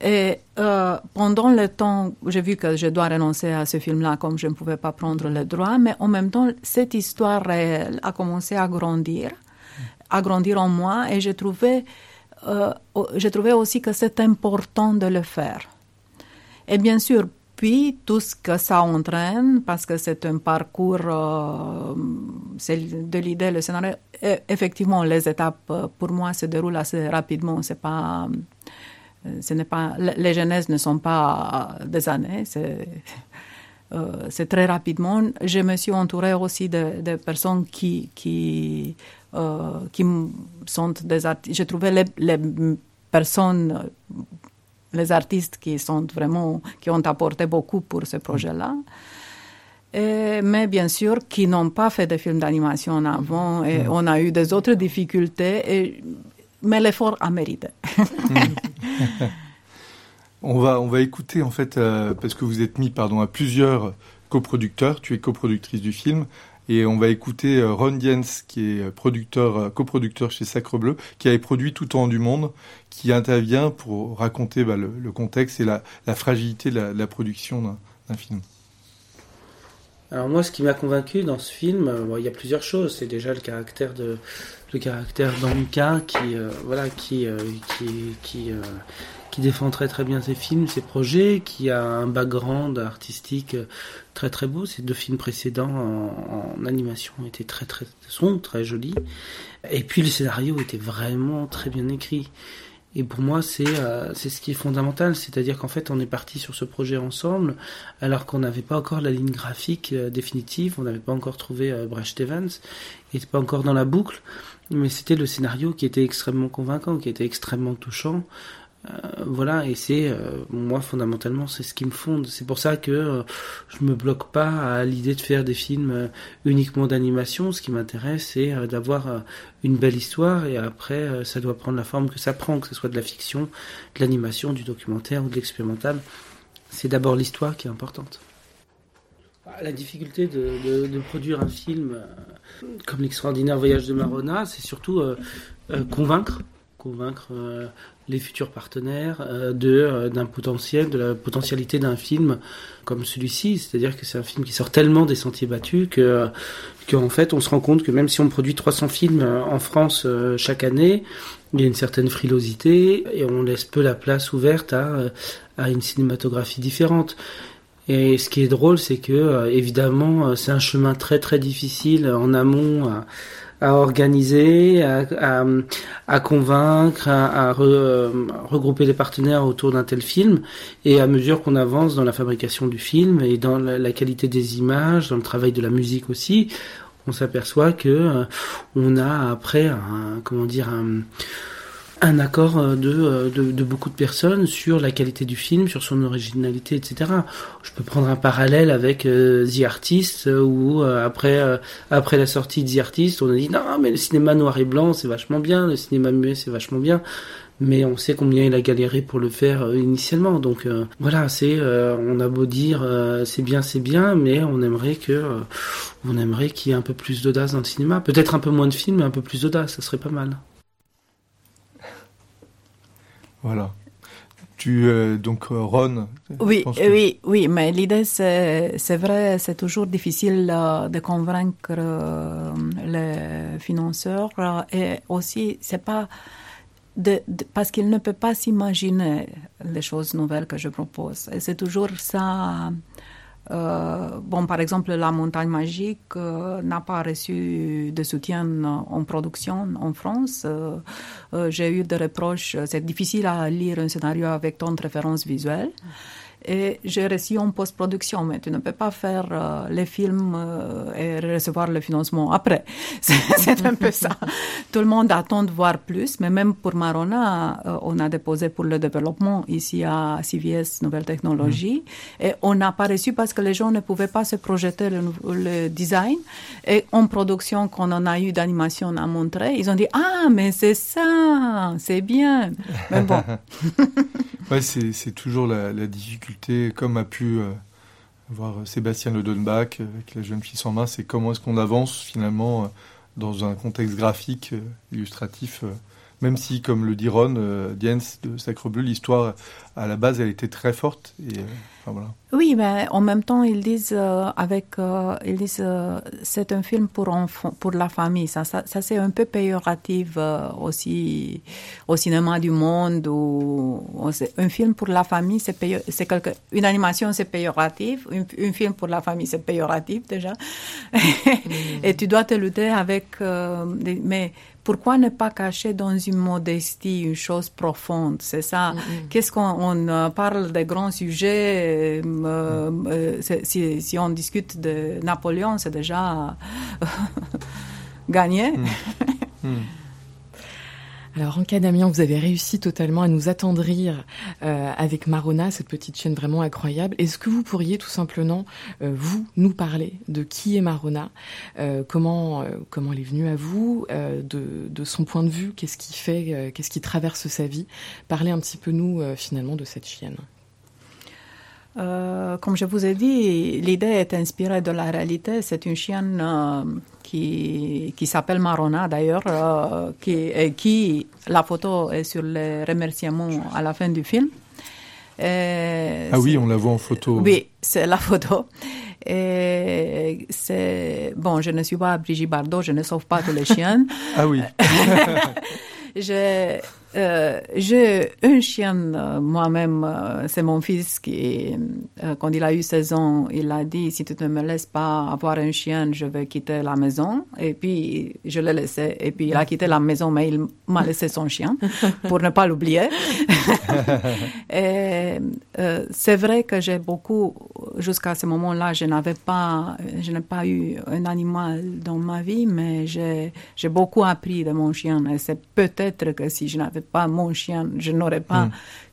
Et euh, pendant le temps, j'ai vu que je dois renoncer à ce film-là comme je ne pouvais pas prendre le droit, mais en même temps, cette histoire réelle a commencé à grandir à grandir en moi et j'ai trouvé, euh, trouvé aussi que c'est important de le faire. Et bien sûr, puis tout ce que ça entraîne, parce que c'est un parcours, euh, c'est de l'idée, le scénario, et effectivement, les étapes euh, pour moi se déroulent assez rapidement. C'est pas, ce n'est pas, les genèses ne sont pas des années, c'est très rapidement. Je me suis entourée aussi de, de personnes qui, qui, qui sont des artistes. J'ai trouvé les, les personnes, les artistes qui sont vraiment, qui ont apporté beaucoup pour ce projet-là. Et, mais bien sûr, qui n'ont pas fait de films d'animation avant, et Mm. on a eu des autres difficultés, et, mais l'effort a mérité. On va, on va écouter en fait, euh, parce que vous êtes mis pardon, à plusieurs coproducteurs, tu es coproductrice du film, et on va écouter euh, Ron Diens, qui est producteur, euh, coproducteur chez Sacre Bleu, qui avait produit Tout en du monde, qui intervient pour raconter bah, le, contexte et la, fragilité de la, production d'un- film. Alors moi, ce qui m'a convaincu dans ce film, euh, il y a plusieurs choses. C'est déjà le caractère de le caractère d'Anka qui euh, voilà qui euh, qui euh, qui défend très très bien ses films, ses projets, qui a un background artistique très très beau. Ces deux films précédents en, en animation étaient très très sont très jolis. Et puis le scénario était vraiment très bien écrit. Et pour moi, c'est euh, c'est ce qui est fondamental, c'est-à-dire qu'en fait, on est parti sur ce projet ensemble, alors qu'on n'avait pas encore la ligne graphique euh, définitive, on n'avait pas encore trouvé euh, Brecht Evans, il n'était pas encore dans la boucle, mais c'était le scénario qui était extrêmement convaincant, qui était extrêmement touchant. Euh, voilà, et c'est euh, moi fondamentalement c'est ce qui me fonde. C'est pour ça que euh, je me bloque pas à l'idée de faire des films euh, uniquement d'animation. Ce qui m'intéresse, c'est d'avoir une belle histoire et après ça doit prendre la forme que ça prend, que ce soit de la fiction, de l'animation, du documentaire ou de l'expérimental. C'est d'abord l'histoire qui est importante. La difficulté de, produire un film comme l'extraordinaire voyage de Marona, c'est surtout convaincre, convaincre les futurs partenaires euh, de euh, d'un potentiel, de la potentialité d'un film comme celui-ci. C'est-à-dire que c'est un film qui sort tellement des sentiers battus que qu'en fait on se rend compte que même si on produit 300 films euh, en France euh, chaque année, il y a une certaine frilosité et on laisse peu la place ouverte à euh, à une cinématographie différente. Et ce qui est drôle, c'est que euh, évidemment, euh, c'est un chemin très très difficile en amont à, à organiser, à, à, à convaincre, à, à re- euh, regrouper les partenaires autour d'un tel film. Et à mesure qu'on avance dans la fabrication du film et dans la, la qualité des images, dans le travail de la musique aussi, on s'aperçoit que euh, on a après un comment dire un un accord euh, de, euh, de, de beaucoup de personnes sur la qualité du film, sur son originalité, etc. Je peux prendre un parallèle avec euh, The Artist, où euh, après, euh, après la sortie de The Artist, on a dit non, mais le cinéma noir et blanc, c'est vachement bien, le cinéma muet, c'est vachement bien. mais on sait combien il a galéré pour le faire initialement. Donc voilà, c'est on a beau dire c'est bien, c'est bien, mais on aimerait que on aimerait qu'il y ait un peu plus d'audace dans le cinéma, peut-être un peu moins de films, mais un peu plus d'audace, ça serait pas mal. Voilà. Tu, euh, donc, euh, Ron. Oui, que- oui, oui, mais l'idée, c'est, vrai, c'est toujours difficile euh, de convaincre euh, les financeurs et aussi, c'est pas de, de- parce qu'ils ne peuvent pas s'imaginer les choses nouvelles que je propose. Et c'est toujours ça. Euh, bon, par exemple, la montagne magique euh, n'a pas reçu de soutien euh, en production en France. Euh, euh, J'ai eu des reproches. C'est difficile à lire un scénario avec tant de références visuelles. Et j'ai reçu en post-production, mais tu ne peux pas faire euh, les films euh, et recevoir le financement après. C'est un peu ça. Tout le monde attend de voir plus, mais même pour Marona, euh, on a déposé pour le développement ici à CVS Nouvelles Technologies, et on n'a pas reçu parce que les gens ne pouvaient pas se projeter le, design. Et en production, quand on a eu d'animation à montrer, ils ont dit Ah, mais c'est ça, c'est bien. Mais bon. ouais, c'est c'est toujours la, la difficulté, comme a pu euh, voir Sébastien Le Donbach euh, avec La jeune fille sans main, c'est comment est-ce qu'on avance finalement euh, dans un contexte graphique, illustratif. Même si, comme le dit Ron, euh, Diens de Sacre Bleu, l'histoire, à la base, elle était très forte. Et, euh, enfin, voilà. Oui, mais en même temps, ils disent euh, avec, euh, ils disent, euh, c'est un film pour enfants, pour la famille. Ça, ça, ça, c'est un peu péjoratif euh, aussi au cinéma du monde. Un film pour la famille, c'est c'est quelque, une animation, c'est péjoratif. Un, un film pour la famille, c'est péjoratif déjà. Et tu dois te lutter avec. euh, des- mais pourquoi ne pas cacher dans une modestie une chose profonde C'est ça? Qu'est-ce qu'on on, euh, parle des grands sujets euh, euh, si, si on discute de Napoléon, c'est déjà gagné. Alors, en cas Damien, vous avez réussi totalement à nous attendrir euh, avec Marona, cette petite chaîne vraiment incroyable. Est-ce que vous pourriez tout simplement, euh, vous, nous parler de qui est Marona, euh, comment, comment elle est venue à vous, de, de son point de vue, qu'est-ce qui fait, qu'est-ce qui traverse sa vie? Parlez un petit peu, nous, finalement, de cette chienne. Euh, comme je vous ai dit, l'idée est inspirée de la réalité. C'est une chienne euh, qui, qui s'appelle Marona d'ailleurs, euh, qui, et qui, la photo est sur les remerciements à la fin du film. Et Ah oui, on la voit en photo. oui, c'est la photo. Et c'est bon, je ne suis pas Brigitte Bardot, je ne sauve pas tous les chiens. Ah oui. euh, j'ai un chien euh, moi-même, euh, c'est mon fils qui, quand il a eu 16 ans, il a dit si tu ne me laisses pas avoir un chien, je vais quitter la maison. Et puis je l'ai laissé. Et puis il a quitté la maison, mais il m'a laissé son chien pour ne pas l'oublier. Et c'est vrai que j'ai beaucoup, jusqu'à ce moment-là, je n'avais pas, je n'ai pas eu un animal dans ma vie, mais j'ai, j'ai beaucoup appris de mon chien. Et c'est peut-être que si je n'avais pas mon chien, je n'aurais pas Mm.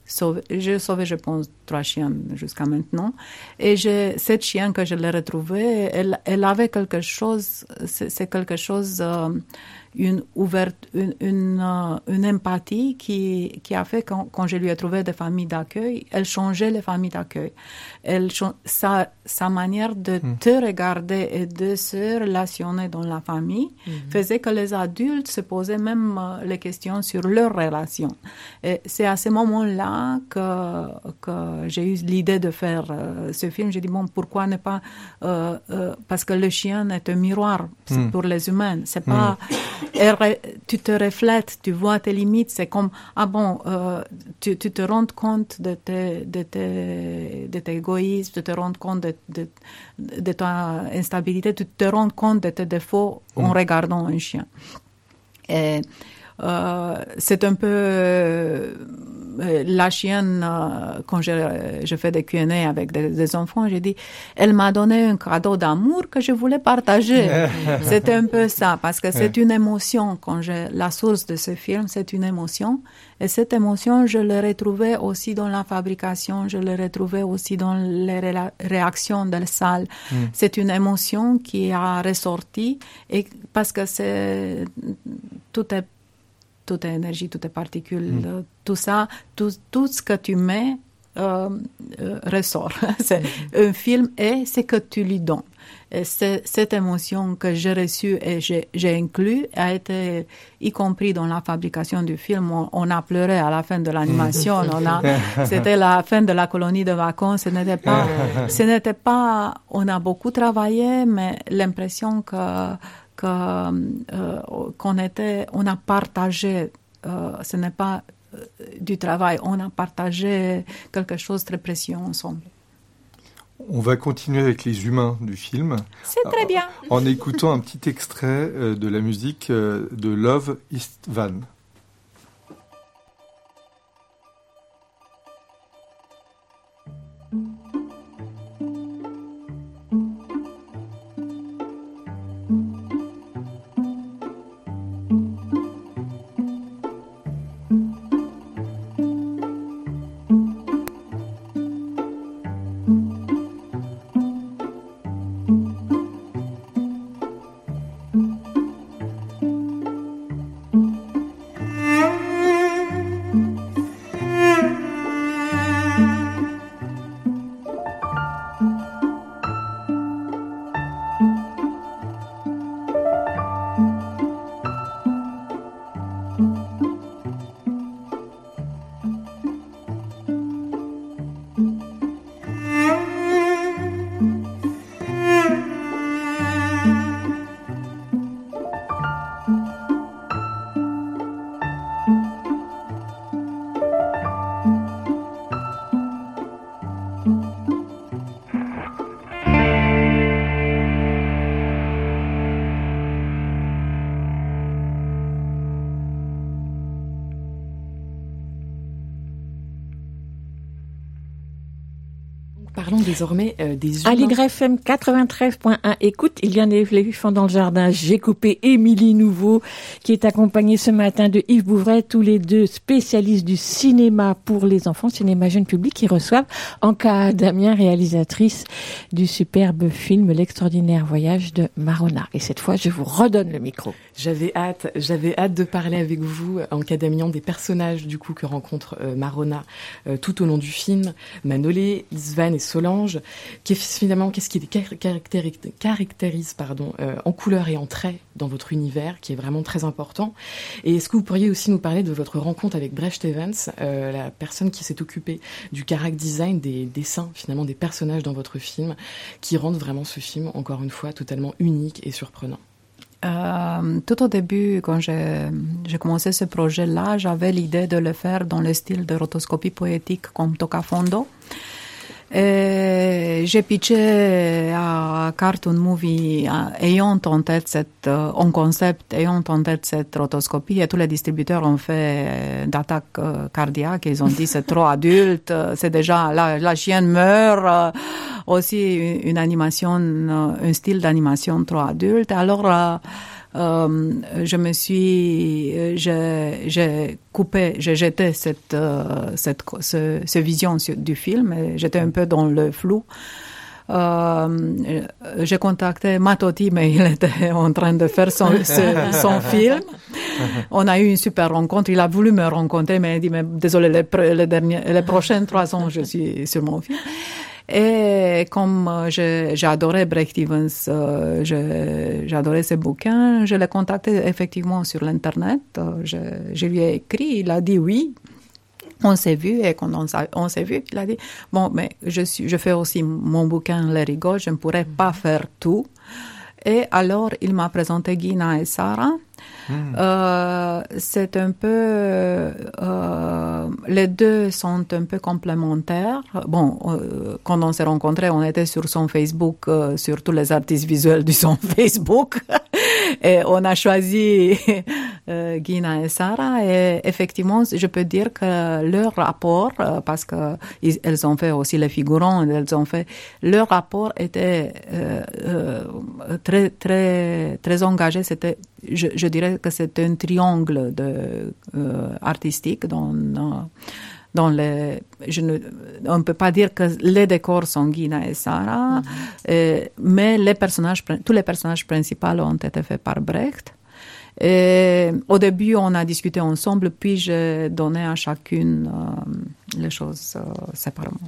Sauvé. J'ai sauvé, je pense, trois chiens jusqu'à maintenant. Et j'ai, cette chienne que je l'ai retrouvée, elle, elle avait quelque chose, c'est, c'est quelque chose, euh, une ouverte, une, une, euh, une empathie qui, qui a fait quand, quand je lui ai trouvé des familles d'accueil, elle changeait les familles d'accueil. Elle, sa, sa manière de Mm. te regarder et de se relationner dans la famille Mhm. faisait que les adultes se posaient même euh, les questions sur leur relation. Et c'est à ce moment-là que, que j'ai eu l'idée de faire euh, ce film. J'ai dit, bon, pourquoi ne pas... euh, euh, parce que le chien est un miroir c'est Mm. pour les humains. C'est pas... re- tu te reflètes, tu vois tes limites. C'est comme, ah bon, tu, tu te rends compte de tes, de tes, de tes égoïsmes, tu te rends compte de, de, de ta instabilité, tu te rends compte de tes défauts en Mm. regardant un chien. Et euh, c'est un peu euh, la chienne, euh, quand je, je fais des Q&A avec des, des enfants, j'ai dit, elle m'a donné un cadeau d'amour que je voulais partager. C'était un peu ça, parce que c'est une émotion. Quand je, la source de ce film, c'est une émotion. Et cette émotion, je l'ai retrouvée aussi dans la fabrication, je l'ai retrouvée aussi dans les réla- réactions de la salle. Mm. C'est une émotion qui a ressorti, et parce que c'est, tout est toute énergie, toutes les particules, Mm. euh, tout ça, tout, tout ce que tu mets euh, euh, ressort. C'est- Un film est ce que tu lui donnes. Et c'est- cette émotion que j'ai reçue et j'ai inclus a été y compris dans la fabrication du film. On, on a pleuré à la fin de l'animation. On a, c'était la fin de la colonie de vacances. Ce n'était pas, ce n'était pas. On a beaucoup travaillé, mais l'impression que que euh, qu'on était, on a partagé. euh, ce n'est pas euh, du travail. On a partagé quelque chose de très précieux ensemble. On va continuer avec les humains du film. C'est très bien. En écoutant un petit extrait de la musique de Love Istvan. Désormais euh, des humains. Aligre FM 93.1. Écoute, il y a des éléphants dans le jardin. J'ai coupé Émilie Nouveau, qui est accompagnée ce matin de Yves Bouvray, tous les deux spécialistes du cinéma pour les enfants, cinéma jeune public, qui reçoivent Anka Damien, réalisatrice du superbe film L'extraordinaire voyage de Marona. Et cette fois, je vous redonne le micro. J'avais hâte, j'avais hâte de parler avec vous en Cadamian des personnages du coup que rencontre euh, Marona euh, tout au long du film, Manolé, Isvan et Solange, finalement qu'est-ce qui caractérise, euh, en couleur et en traits dans votre univers, qui est vraiment très important. Et est-ce que vous pourriez aussi nous parler de votre rencontre avec Brecht Evans, euh, la personne qui s'est occupée du character design, des dessins finalement des personnages dans votre film, qui rendent vraiment ce film encore une fois totalement unique et surprenant? Euh, tout au début, quand j'ai j'ai commencé ce projet-là, j'avais l'idée de le faire dans le style de rotoscopie poétique comme Tocafondo. Et j'ai pitché à Cartoon Movie euh, ayant en tête cette, euh, en concept, ayant en tête cette rotoscopie et tous les distributeurs ont fait euh, d'attaque euh, cardiaque. Ils ont dit c'est trop adulte, euh, c'est déjà, la, la chienne meurt, euh, aussi une, animation, euh, un style d'animation trop adulte. Alors, euh, je me suis, euh, j'ai coupé, j'ai jeté cette, euh, cette, ce, vision du film. J'étais un peu dans le flou. J'ai contacté Matotti, mais il était en train de faire son, film. On a eu une super rencontre. Il a voulu me rencontrer, mais il a dit, mais désolé, les, les, les prochains trois ans, je suis sur mon film. Et comme euh, adoré Brecht Evans, euh, adoré ses bouquins, je l'ai contacté effectivement sur l'Internet. Euh, je, je lui ai écrit, il a dit oui. On s'est vu et quand on, s'est vu, il a dit bon, mais je suis, je fais aussi mon bouquin Les rigoles, je ne pourrais pas faire tout. Et alors, il m'a présenté Guina et Sarah. Euh, c'est un peu, euh, les deux sont un peu complémentaires. Bon, euh, quand on s'est rencontrés, on était sur son Facebook, euh, sur tous les artistes visuels de son Facebook, et on a choisi euh, Guina et Sarah. Et effectivement, je peux dire que leur rapport, euh, parce que ils- elles ont fait aussi les figurants, elles ont fait, leur rapport était euh, euh, très très très engagé. C'était, je, je dirais que c'est un triangle de artistique dans dans- les, je ne, on ne peut pas dire que les décors sont Guina et Sarah, euh, mais les personnages, tous les personnages principaux ont été faits par Brecht. Et au début, on a discuté ensemble, puis j'ai donné à chacune euh, les choses euh, séparément.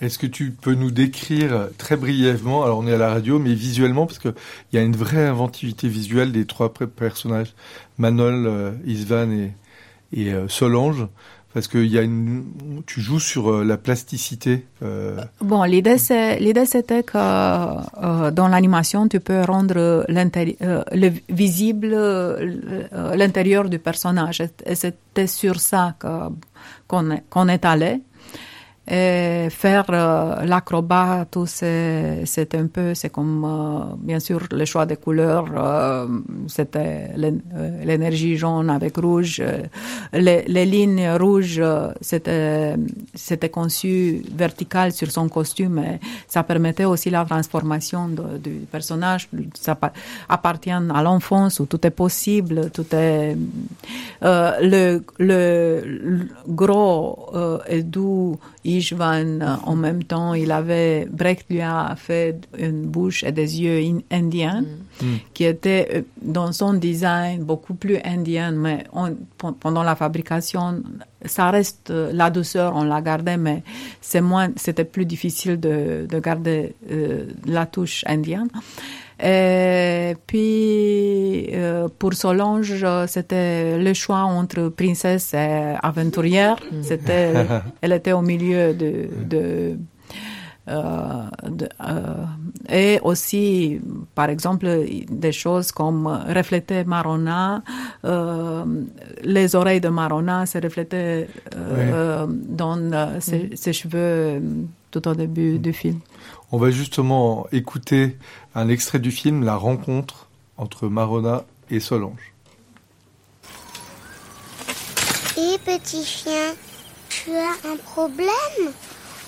Est-ce que tu peux nous décrire très brièvement, alors on est à la radio, mais visuellement, parce qu'il y a une vraie inventivité visuelle des trois personnages, Manol, euh, Isvan et, euh, Solange, parce que tu joues sur euh, la plasticité. euh, Bon, l'idée c'était que dans l'animation tu peux rendre euh, le visible l'intérieur du personnage et c'était sur ça qu'on est allé et faire euh, l'acrobat tout c'est un peu c'est comme euh, bien sûr le choix des couleurs euh, c'était euh, l'énergie jaune avec rouge euh, les, les lignes rouges euh, c'était c'était conçu vertical sur son costume et ça permettait aussi la transformation du personnage. Ça pa- appartient à l'enfance où tout est possible tout est euh, le, le, le gros euh, et doux Ishvan, euh, en même temps, il avait, Brecht lui a fait une bouche et des yeux in- indiens, Mm. qui étaient euh, dans son design beaucoup plus indien, mais on- pendant la fabrication, ça reste euh, la douceur, on l'a gardé, mais c'est moins, c'était plus difficile de, de garder euh, la touche indienne. Et puis, euh, pour Solange, euh, c'était le choix entre princesse et aventurière. C'était, elle était au milieu de, de, euh, de- euh, et aussi, par exemple, des choses comme refléter Marona, euh, les oreilles de Marona se reflétaient euh, dans euh, ses, ses cheveux euh, tout au début du film. On va justement écouter un extrait du film, La rencontre entre Marona et Solange. Et petit chien, tu as un problème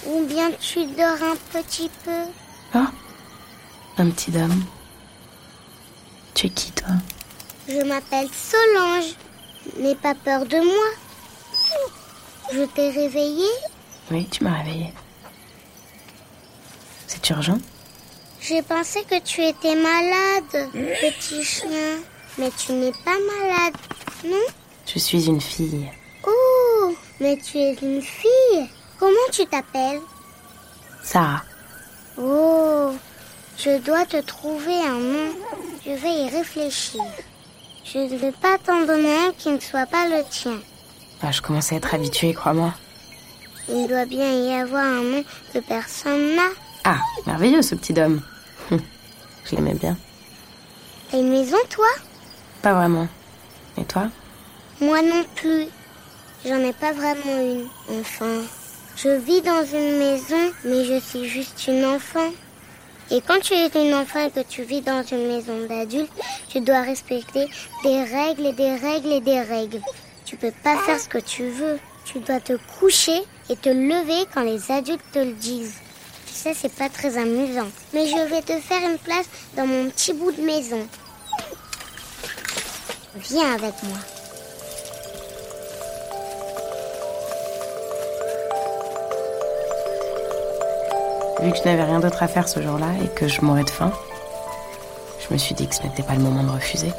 Ou bien tu dors un petit peu? Ah, un petit dame. Tu es qui, toi? Je m'appelle Solange. N'aie pas peur de moi. Je t'ai réveillé Oui, tu m'as réveillée. C'est urgent J'ai pensé que tu étais malade, petit chien. Mais tu n'es pas malade, non? Je suis une fille. Oh, mais tu es une fille. Comment tu t'appelles? Sarah. Oh, je dois te trouver un nom. Je vais y réfléchir. Je ne vais pas t'en donner un qui ne soit pas le tien. Ah, je commence à être habituée, crois-moi. Il doit bien y avoir un nom que personne n'a. Ah, merveilleux ce petit homme. Je l'aimais bien. T'as une maison, toi? Pas vraiment. Et toi? Moi non plus. J'en ai pas vraiment une, enfin. Je vis dans une maison, mais je suis juste une enfant. Et quand tu es une enfant et que tu vis dans une maison d'adulte, tu dois respecter des règles et des règles et des règles. Tu peux pas faire ce que tu veux. Tu dois te coucher et te lever quand les adultes te le disent. Sais, c'est pas très amusant. Mais je vais te faire une place dans mon petit bout de maison. Viens avec moi. Vu que je n'avais rien d'autre à faire ce jour-là et que je mourais de faim, je me suis dit que ce n'était pas le moment de refuser.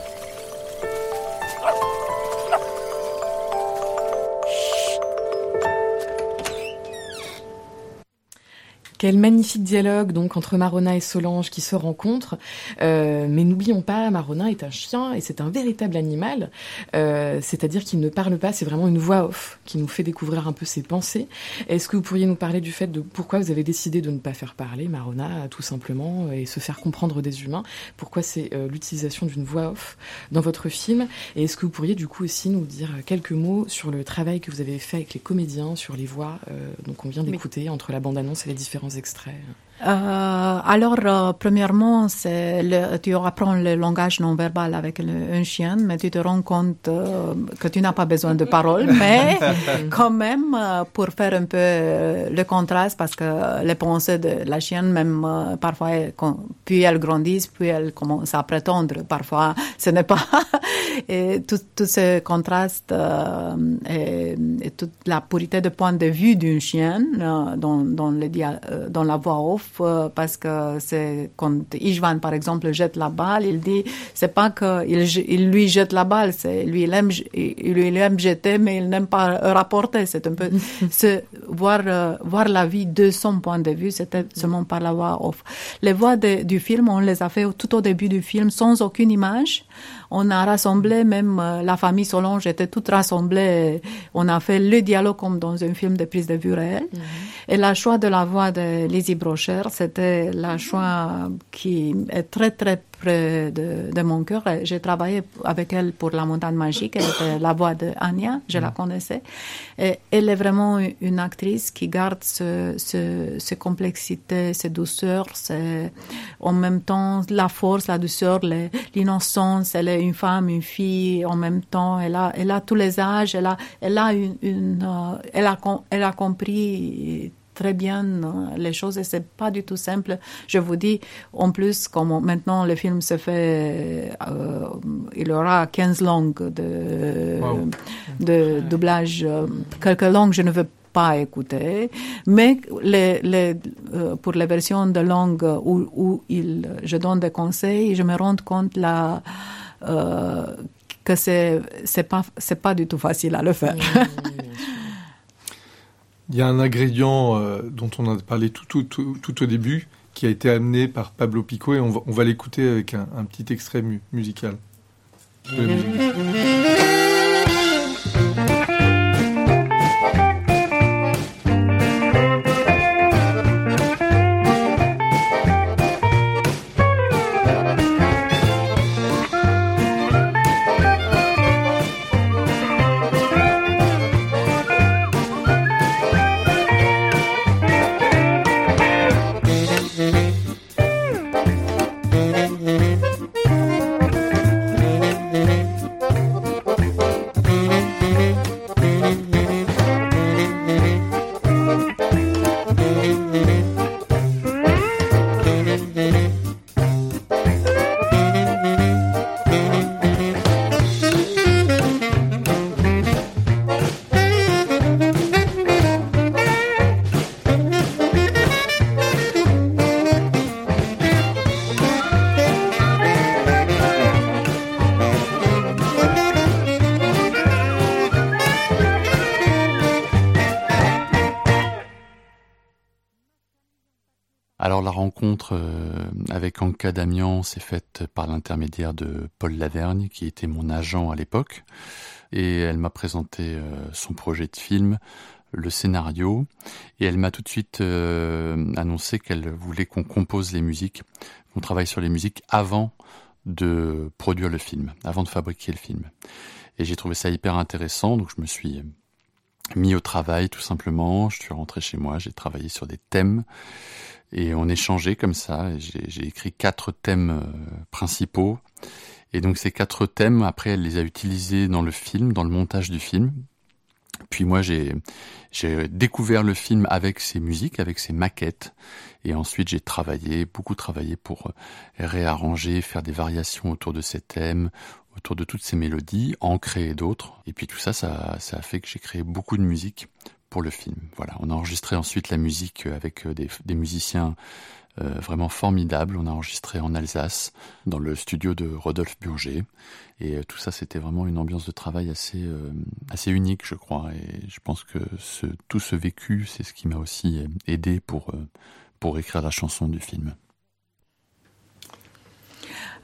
Quel magnifique dialogue donc entre Marona et Solange qui se rencontrent. Euh, mais n'oublions pas, Marona est un chien et c'est un véritable animal. Euh, C'est-à-dire qu'il ne parle pas, c'est vraiment une voix off qui nous fait découvrir un peu ses pensées. Est-ce que vous pourriez nous parler du fait de pourquoi vous avez décidé de ne pas faire parler Marona tout simplement et se faire comprendre des humains? Pourquoi c'est euh, l'utilisation d'une voix off dans votre film? Et est-ce que vous pourriez du coup aussi nous dire quelques mots sur le travail que vous avez fait avec les comédiens sur les voix euh, donc on vient d'écouter entre la bande-annonce et les différents extraits Euh, alors, euh, premièrement, c'est le, tu apprends le langage non verbal avec le- un chien, mais tu te rends compte euh, que tu n'as pas besoin de paroles, mais quand même, euh, pour faire un peu euh, le contraste, parce que les pensées de la chienne, même euh, parfois, quand- puis elles grandissent, puis elles commencent à prétendre. Parfois, ce n'est pas. Et tout, tout ce contraste euh, et, et, toute la pureté de point de vue d'une chienne euh, dans, dans, le euh, dans la voix off, euh, parce que c'est quand Ishvan, par exemple, jette la balle, il dit, c'est pas qu'il il lui jette la balle, c'est lui, il aime, il, il aime jeter, mais il n'aime pas rapporter. C'est un peu, voir, euh, voir la vie de son point de vue, c'était seulement par la voix off. Les voix de, du film, on les a fait tout au début du film sans aucune image. On a rassemblé, même euh, la famille Solange était toute rassemblée. On a fait le dialogue comme dans un film de prise de vue réelle. Et la choix de la voix de Lizzie C'était la choix qui est très très près de, de mon cœur. J'ai travaillé avec elle pour La Montagne Magique. Elle était la voix de Anya, je la connaissais. Et elle est vraiment une actrice qui garde ce, ce, ce complexité, ces douceurs, en même temps la force, la douceur, l'innocence. Elle est une femme, une fille en même temps. Elle a, elle a tous les âges. Elle a, elle a une, une, euh, elle a, elle a compris très bien euh, les choses et c'est pas du tout simple. Je vous dis, en plus, comme maintenant le film se fait, euh, il y aura 15 langues de, Wow. de doublage. euh, quelques langues, je ne veux pas écouter, mais les, les, euh, pour les versions de langue où, où il, je donne des conseils, je me rends compte là, euh, que c'est c'est pas c'est pas du tout facile à le faire. Il y a un ingrédient euh, dont on a parlé tout, au début, qui a été amené par Pablo Pico, et on va, l'écouter avec un, petit extrait mu- musical. Rencontre euh, avec Anka Damian s'est faite par l'intermédiaire de Paul Lavergne, qui était mon agent à l'époque, et elle m'a présenté euh, son projet de film, le scénario, et elle m'a tout de suite euh, annoncé qu'elle voulait qu'on compose les musiques, qu'on travaille sur les musiques avant de produire le film, avant de fabriquer le film. Et j'ai trouvé ça hyper intéressant, donc je me suis mis au travail tout simplement. Je suis rentré chez moi, j'ai travaillé sur des thèmes et on échangeait comme ça. J'ai écrit quatre thèmes euh, principaux et donc ces quatre thèmes, après, elle les a utilisés dans le film, dans le montage du film. Puis moi, j'ai j'ai découvert le film avec ses musiques, avec ses maquettes, et ensuite j'ai travaillé, beaucoup travaillé pour euh, réarranger, faire des variations autour de ces thèmes, autour de toutes ces mélodies, en créer d'autres. Et puis tout ça, ça, ça a fait que j'ai créé beaucoup de musique pour le film. Voilà, on a enregistré ensuite la musique avec euh, des, musiciens euh, vraiment formidables. On a enregistré en Alsace, dans le studio de Rodolphe Burger. Et euh, tout ça, c'était vraiment une ambiance de travail assez, assez unique, je crois. Et je pense que ce, tout ce vécu, c'est ce qui m'a aussi aidé pour, pour écrire la chanson du film.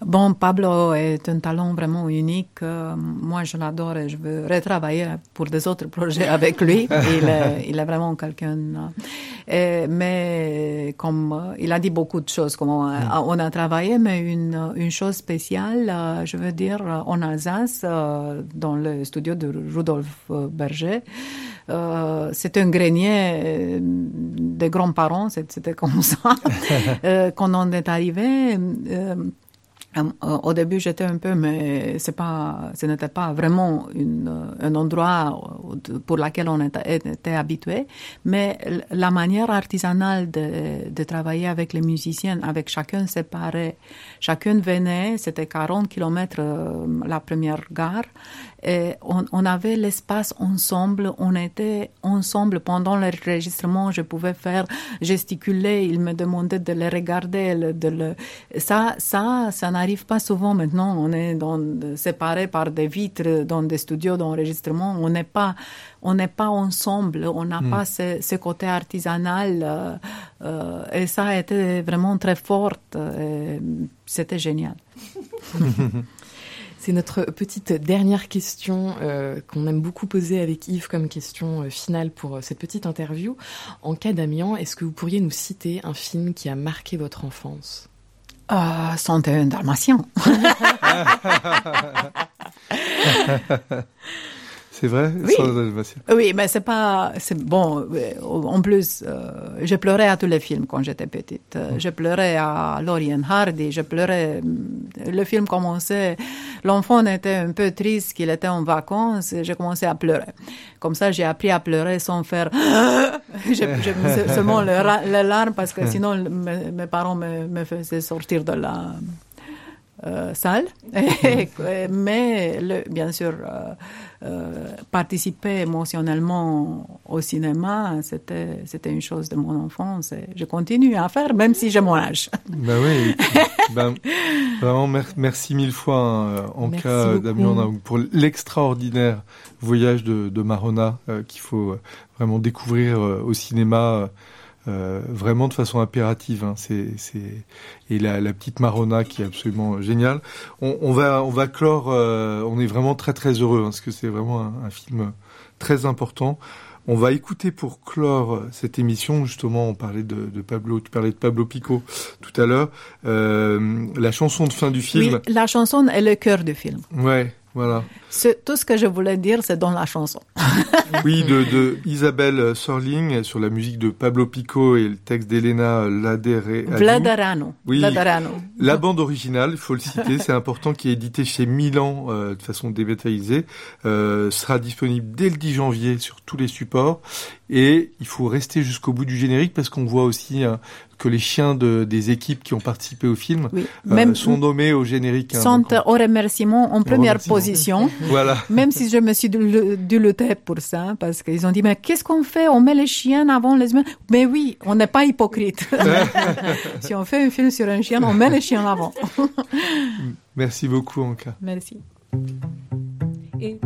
Bon, Pablo est un talent vraiment unique. Euh, moi, je l'adore et je veux retravailler pour des autres projets avec lui. il, est, il est vraiment quelqu'un. euh, mais comme euh, il a dit beaucoup de choses, comme on a, on a travaillé, mais une, une chose spéciale, je veux dire, en Alsace, dans le studio de Rudolf Berger. Euh, c'est un grenier des grands-parents, c'était comme ça. euh, quand on est arrivé, Euh, Au début, j'étais un peu, mais c'est pas, ce n'était pas vraiment une, un endroit pour lequel on était, était habitué. Mais la manière artisanale de, de travailler avec les musiciens, avec chacun séparé, chacun venait, c'était 40 kilomètres euh, la première gare, et on, on avait l'espace ensemble, on était ensemble pendant l'enregistrement, je pouvais faire gesticuler, il me demandait de les regarder, le- de le, ça, ça, ça n'arrive pas souvent maintenant, on est dans, séparés par des vitres dans des studios d'enregistrement, on n'est pas, on n'est pas ensemble, on n'a Mm. pas ce, ce côté artisanal, euh, euh, et ça a été vraiment très fort, euh, c'était génial. C'est notre petite dernière question euh, qu'on aime beaucoup poser avec Yves comme question euh, finale pour euh, cette petite interview. En cas d'amiant, est-ce que vous pourriez nous citer un film qui a marqué votre enfance? Ah, 101 Dalmatiens. C'est vrai Oui. Sans Dalmatien. Oui, mais c'est pas, c'est bon. En plus, euh, je pleurais à tous les films quand j'étais petite. Euh, Je pleurais à Lorien Hardy. Je pleurais. Le film commençait. L'enfant était un peu triste qu'il était en vacances. et J'ai commencé à pleurer. Comme ça, j'ai appris à pleurer sans faire. je, je, seulement le, les larmes parce que sinon le- mes, mes parents me, me faisaient sortir de la euh, salle. Mais le, bien sûr, euh, euh, participer émotionnellement au cinéma, c'était c'était une chose de mon enfance. Et je continue à faire, même si j'ai mon âge. Ben oui. ben, vraiment, mer- merci mille fois, hein, en Merci cas beaucoup. Damien, Naoum, pour l'extraordinaire voyage de, de Marona euh, qu'il faut euh, vraiment découvrir euh, au cinéma. Euh, vraiment de façon impérative, hein. c'est, et la, la petite Marona qui est absolument géniale. On, on va on va clore, euh, on est vraiment très très heureux hein, parce que c'est vraiment un, un film très important. On va écouter pour clore euh, cette émission, justement, on parlait de, de Pablo, tu parlais de Pablo Pico tout à l'heure, euh, la chanson de fin du film. Oui, la chanson est le cœur du film. Ouais, voilà. C'est- Tout ce que je voulais dire, c'est dans la chanson. Oui, de, de Isabelle Sorling sur la musique de Pablo Pico et le texte d'Elena Ladere. Vladarano. Oui, Vladarano. la bande originale, il faut le citer, c'est important, qui est édité chez Milan euh, de façon dématérialisée, euh, sera disponible dès le 10 janvier sur tous les supports. Et il faut rester jusqu'au bout du générique parce qu'on voit aussi que les chiens de, des équipes qui ont participé au film euh, Même- sont nommés au générique. hein. Sont au remerciement en première remerciement. position. Voilà. Même si je me suis dû, dû lutter pour ça, parce qu'ils ont dit, mais qu'est-ce qu'on fait? On met les chiens avant les humains Mais oui, on n'est pas hypocrite. si on fait un film sur un chien, on met les chiens avant. Merci beaucoup, Anka. Merci. Et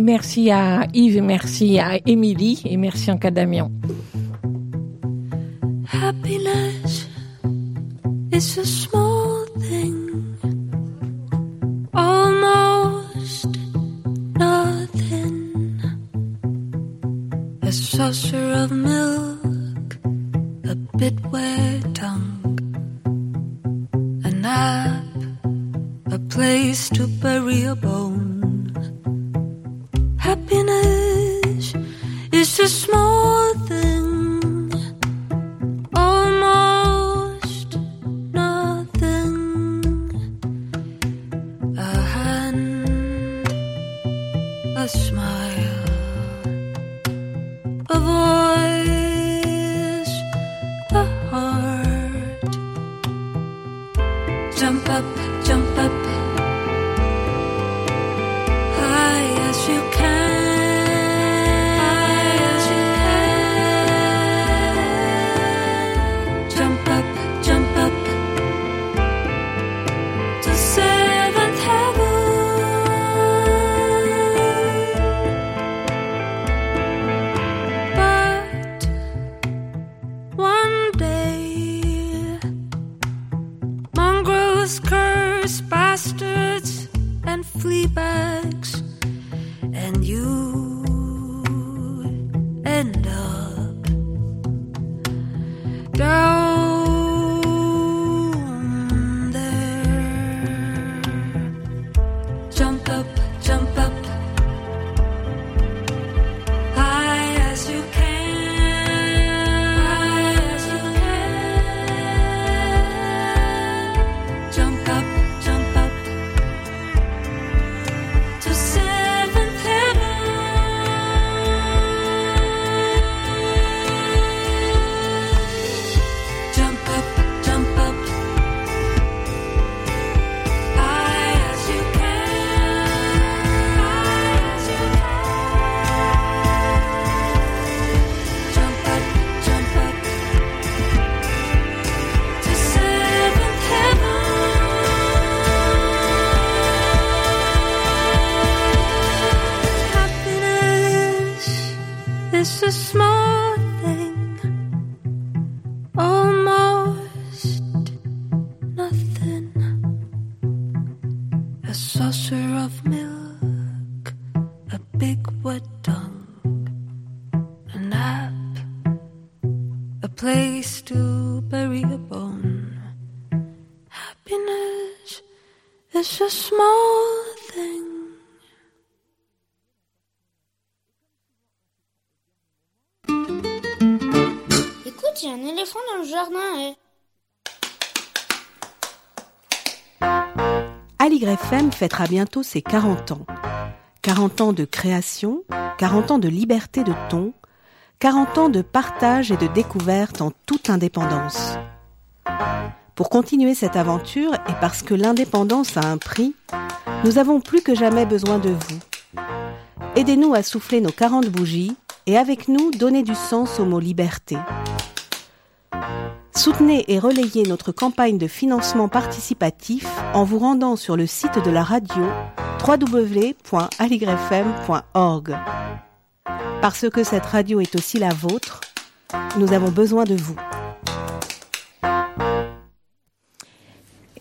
merci à Yves, et merci à Émilie, et merci en cas d'Amiens. Happiness is a small thing, almost nothing. A saucer of milk, a bit wet tongue, a nap, a place to bury a bone. Happiness. Is a small thing bientôt ses 40 ans. 40 ans de création, 40 ans de liberté de ton, 40 ans de partage et de découverte en toute indépendance. Pour continuer cette aventure et parce que l'indépendance a un prix, nous avons plus que jamais besoin de vous. Aidez-nous à souffler nos 40 bougies et avec nous donner du sens au mot liberté. Soutenez et relayez notre campagne de financement participatif en vous rendant sur le site de la radio www.aligrefm.org. Parce que cette radio est aussi la vôtre, nous avons besoin de vous.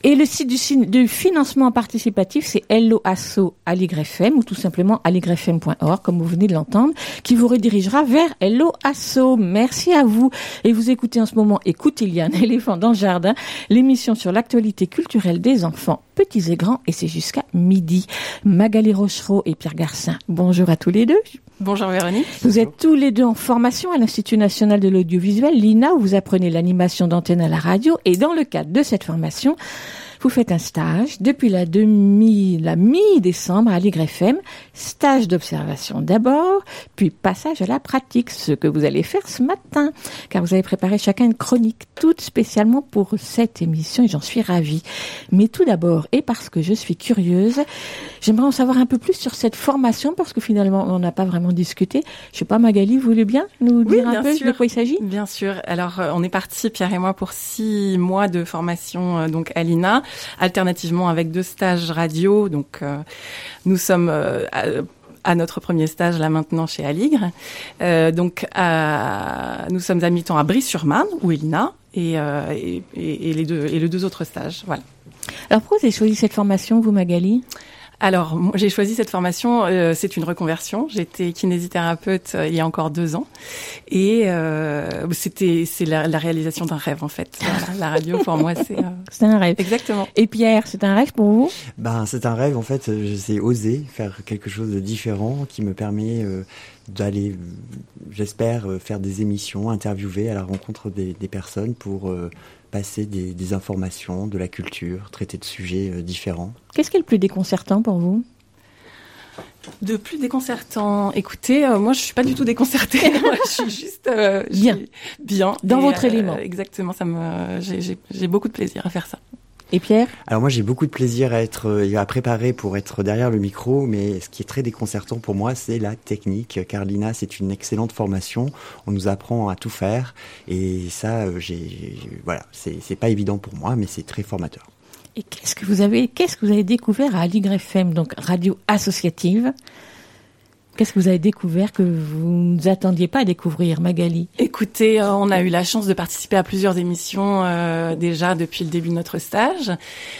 Et le site du, financement participatif, c'est Hello Asso Aligrefm ou tout simplement aligrefm.org, comme vous venez de l'entendre, qui vous redirigera vers Hello Asso. Merci à vous. Et vous écoutez en ce moment Écoute, il y a un éléphant dans le jardin, l'émission sur l'actualité culturelle des enfants, petits et grands, et c'est jusqu'à midi. Magali Rochereau et Pierre Garcin, bonjour à tous les deux. Bonjour Véronique. Vous êtes tous les deux en formation à l'Institut national de l'audiovisuel, l'INA, où vous apprenez l'animation d'antenne à la radio. Et dans le cadre de cette formation, vous faites un stage depuis la demi, la mi-décembre à l'YFM. Stage d'observation d'abord, puis passage à la pratique, ce que vous allez faire ce matin. Car vous avez préparé chacun une chronique toute spécialement pour cette émission et j'en suis ravie. Mais tout d'abord, et parce que je suis curieuse, j'aimerais en savoir un peu plus sur cette formation parce que finalement on n'a pas vraiment discuté. Je sais pas, Magali, vous voulez bien nous Oui, dire un peu sûr. de quoi il s'agit? Bien sûr. Alors, euh, on est parti, Pierre et moi, pour six mois de formation euh, donc à l'INA, alternativement avec deux stages radio. Donc, euh, nous sommes euh, à, notre premier stage là maintenant chez Aligre. Euh, donc, nous sommes à mi-temps à Brie-sur-Marne, où est l'INA, et, euh, et- et les deux et les deux autres stages. Voilà. Alors pourquoi vous avez choisi cette formation, vous, Magali? Alors, j'ai choisi cette formation. euh, c'est une reconversion. J'étais kinésithérapeute euh, il y a encore deux ans, et euh, c'était c'est la, la réalisation d'un rêve en fait. Voilà, la radio pour moi, c'est euh, C'est un rêve. Exactement. Et Pierre, c'est un rêve pour vous? Ben, c'est un rêve, en fait. C'est oser faire quelque chose de différent qui me permet euh, d'aller, j'espère, euh, faire des émissions, interviewer à la rencontre des, des personnes pour euh, passer des, des informations, de la culture, traiter de sujets euh, différents. Qu'est-ce qui est le plus déconcertant pour vous? De plus déconcertant. Écoutez, euh, moi, je suis pas du tout déconcertée. moi, je suis juste euh, Bien. bien Dans Et, votre euh, élément. Exactement. Ça me, j'ai beaucoup de plaisir à faire ça. Et Pierre? Alors moi j'ai beaucoup de plaisir à être euh, à préparer pour être derrière le micro, mais ce qui est très déconcertant pour moi c'est la technique. Car l'INA c'est une excellente formation, on nous apprend à tout faire et ça euh, j'ai voilà c'est c'est pas évident pour moi, mais c'est très formateur. Et qu'est-ce que vous avez, qu'est-ce que vous avez découvert à Aligre FM, donc radio associative? Qu'est-ce que vous avez découvert que vous ne attendiez pas à découvrir, Magali? Écoutez, euh, on a eu la chance de participer à plusieurs émissions euh, déjà depuis le début de notre stage,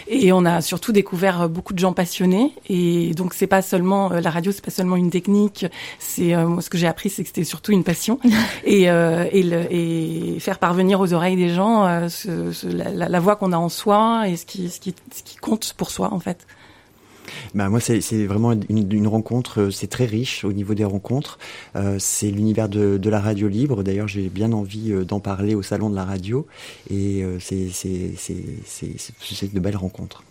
et on a surtout découvert euh, beaucoup de gens passionnés. Et donc c'est pas seulement euh, la radio, c'est pas seulement une technique. C'est euh, moi ce que j'ai appris, c'est que c'était surtout une passion et, euh, et, le- et faire parvenir aux oreilles des gens euh, ce- ce- la, la- la voix qu'on a en soi et ce qui, ce qui, ce qui compte pour soi en fait. Bah moi c'est vraiment une, rencontre, euh, c'est très riche au niveau des rencontres. Euh, c'est l'univers de, de la radio libre. D'ailleurs j'ai bien envie euh, d'en parler au salon de la radio et euh, c'est de belles rencontres.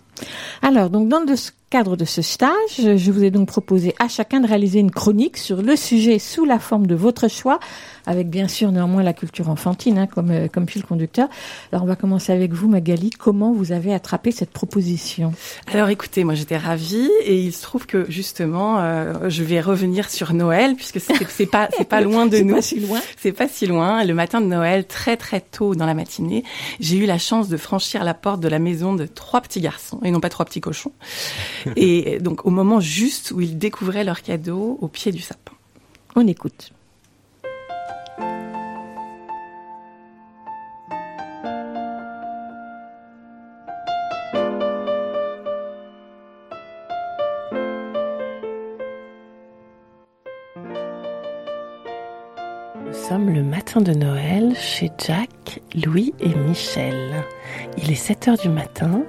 Alors, donc, dans le cadre de ce stage, je vous ai donc proposé à chacun de réaliser une chronique sur le sujet sous la forme de votre choix, avec bien sûr néanmoins la culture enfantine hein, comme, euh, comme fil conducteur. Alors, on va commencer avec vous, Magali. Comment vous avez attrapé cette proposition? Alors écoutez, moi j'étais ravie et il se trouve que justement euh, je vais revenir sur Noël puisque c'est c'est pas c'est pas loin de C'est nous. pas si loin. C'est pas si loin. Le matin de Noël, très très tôt dans la matinée, j'ai eu la chance de franchir la porte de la maison de trois petits garçons et non pas trois petits cochons. et donc au moment juste où ils découvraient leur cadeau au pied du sapin. On écoute. Le sommes le matin de Noël chez Jack, Louis et Michel. Il est 7 heures du matin.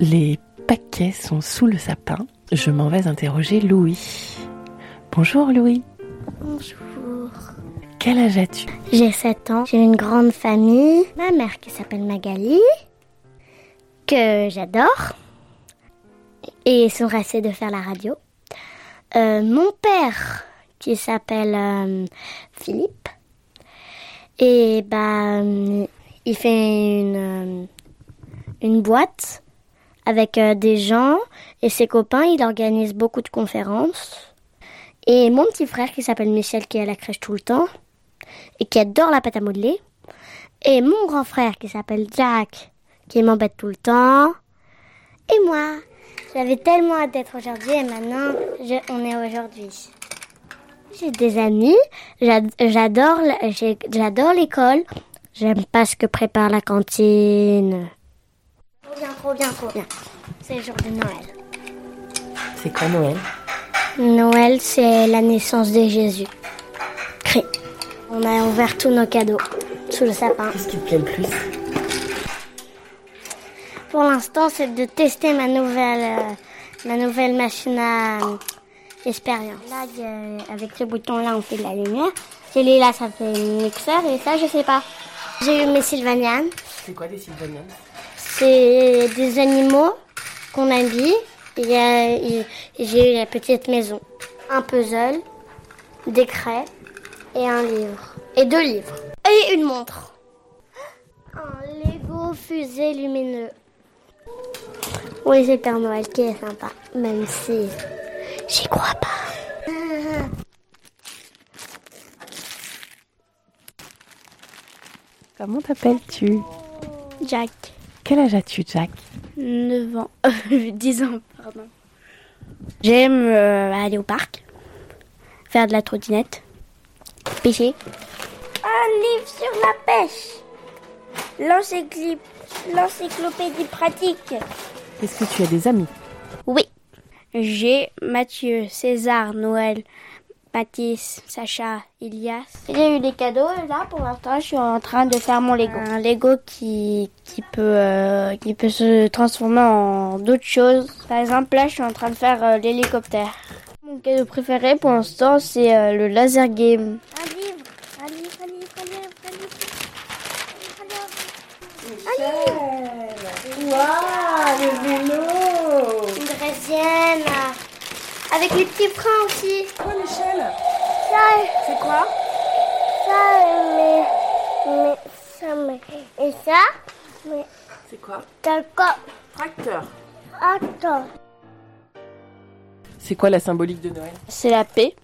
Les paquets sont sous le sapin. Je m'en vais interroger Louis. Bonjour Louis. Bonjour. Quel âge as-tu? J'ai 7 ans. J'ai une grande famille. Ma mère qui s'appelle Magali, que j'adore. Et son rêve, de faire la radio. Euh, mon père qui s'appelle euh, Philippe. Et bah, euh, il fait une, une boîte avec euh, des gens et ses copains. Il organise beaucoup de conférences. Et mon petit frère qui s'appelle Michel qui est à la crèche tout le temps et qui adore la pâte à modeler. Et mon grand frère qui s'appelle Jack qui m'embête tout le temps. Et moi. J'avais tellement hâte d'être aujourd'hui et maintenant on est aujourd'hui. J'ai des amis, j'adore l'école, j'aime pas ce que prépare la cantine. Trop bien, trop bien, trop bien. C'est le jour de Noël. C'est quoi Noël? Noël, c'est la naissance de Jésus. Christ. On a ouvert tous nos cadeaux sous le sapin. Qu'est-ce qui te plaît le plus? Pour l'instant, c'est de tester ma nouvelle, euh, ma nouvelle machine à euh, expérience. Là, avec ce bouton-là, on fait de la lumière. Celui-là, ça fait un mixeur et ça, je sais pas. J'ai eu mes Sylvanian. C'est quoi des Sylvanians C'est des animaux qu'on habille. Il y a- J'ai eu la petite maison. Un puzzle, des craies et un livre. Et deux livres. Et une montre. Un Lego fusée lumineux. Oui, c'est Père Noël qui est sympa. Même si j'y crois pas. Comment t'appelles-tu? Jack, Quel âge as-tu Jack 9 ans. 10 ans, pardon. J'aime euh, aller au parc, faire de la trottinette, pêcher. Un livre sur la pêche. L'encyclopédie pratique. Est-ce que tu as des amis Oui. J'ai Mathieu, César, Noël, Mathis, Sacha, Ilias. J'ai eu des cadeaux et là pour l'instant je suis en train de faire mon Lego. Un Lego qui, qui, peut, euh, qui peut se transformer en d'autres choses. Par exemple là je suis en train de faire euh, l'hélicoptère. Mon cadeau préféré pour l'instant c'est euh, le laser game. Un livre, un livre, un livre, un livre, un livre. Waouh, le vélo Une draisienne Avec les petits freins aussi Oh Michel Ça C'est quoi Ça mais, mais ça mais et ça mais C'est quoi D'accord Tracteur. Attends C'est quoi la symbolique de Noël C'est la paix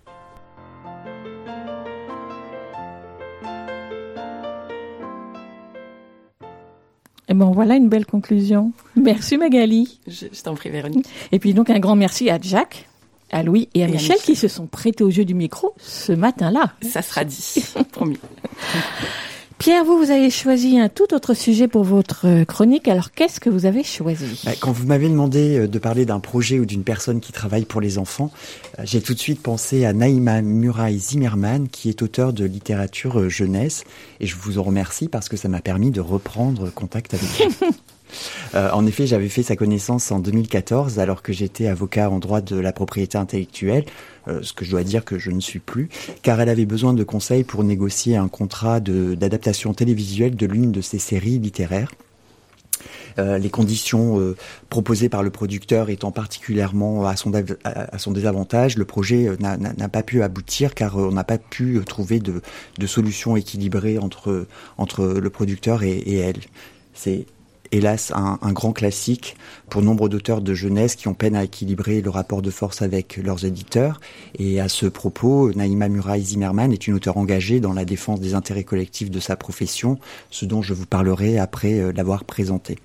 Et ben voilà une belle conclusion. Merci Magali. Je, je t'en prie Véronique. Et puis donc un grand merci à Jack, à Louis et à Et à Michel qui se sont prêtés au jeu du micro ce matin-là. Ça sera dit, promis. Pierre, vous, vous avez choisi un tout autre sujet pour votre euh, chronique. Alors qu'est-ce que vous avez choisi? Bah, Quand vous m'avez demandé euh, de parler d'un projet ou d'une personne qui travaille pour les enfants, euh, j'ai tout de suite pensé à Naïma Muraille Zimmerman, qui est auteur de littérature jeunesse, et je vous en remercie parce que ça m'a permis de reprendre contact avec elle. Euh, en effet, j'avais fait sa connaissance en 2014 alors que j'étais avocat en droit de la propriété intellectuelle, euh, ce que je dois dire que je ne suis plus, car elle avait besoin de conseils pour négocier un contrat d'adaptation télévisuelle de l'une de ses séries littéraires. Euh, les conditions proposées par le producteur étant particulièrement à son, désavantage, le projet n'a- pas pu aboutir car on n'a pas pu trouver de, de solution équilibrée entre, entre le producteur et, et elle. C'est hélas un, grand classique pour nombre d'auteurs de jeunesse qui ont peine à équilibrer le rapport de force avec leurs éditeurs. Et à ce propos, Naïma Muraille Zimmerman est une auteure engagée dans la défense des intérêts collectifs de sa profession, ce dont je vous parlerai après euh, l'avoir présentée.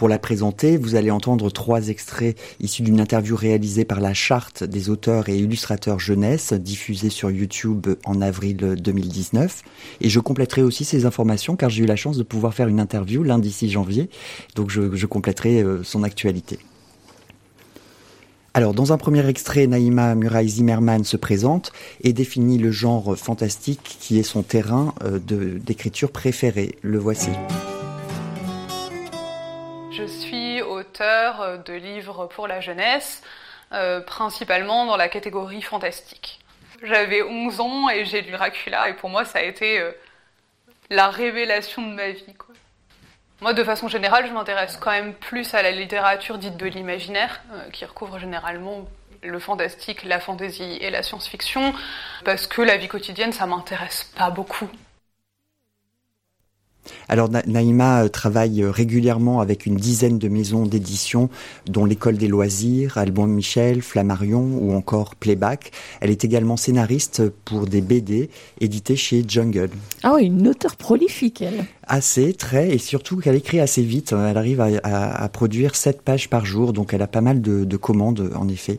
Pour la présenter, vous allez entendre trois extraits issus d'une interview réalisée par la Charte des auteurs et illustrateurs jeunesse, diffusée sur YouTube en avril 2019. Et je compléterai aussi ces informations car j'ai eu la chance de pouvoir faire une interview lundi 6 janvier, donc je, compléterai euh, son actualité. Alors, dans un premier extrait, Naïma Muraille Zimmerman se présente et définit le genre fantastique qui est son terrain euh, d'écriture préféré. Le voici. Je suis auteur de livres pour la jeunesse, euh, principalement dans la catégorie fantastique. J'avais 11 ans et j'ai lu Dracula et pour moi ça a été euh, la révélation de ma vie. quoi. Moi de façon générale je m'intéresse quand même plus à la littérature dite de l'imaginaire, euh, qui recouvre généralement le fantastique, la fantasy et la science-fiction, parce que la vie quotidienne ça m'intéresse pas beaucoup. Alors Na- Naïma euh, travaille euh, régulièrement avec une dizaine de maisons d'édition, dont l'École des loisirs, Albin Michel, Flammarion ou encore Playback. Elle est également scénariste pour des BD édités chez Jungle. Ah oui, une auteure prolifique, elle. Assez, très, et surtout qu'elle écrit assez vite. Elle arrive à, produire 7 pages par jour, donc elle a pas mal de, de commandes, en effet.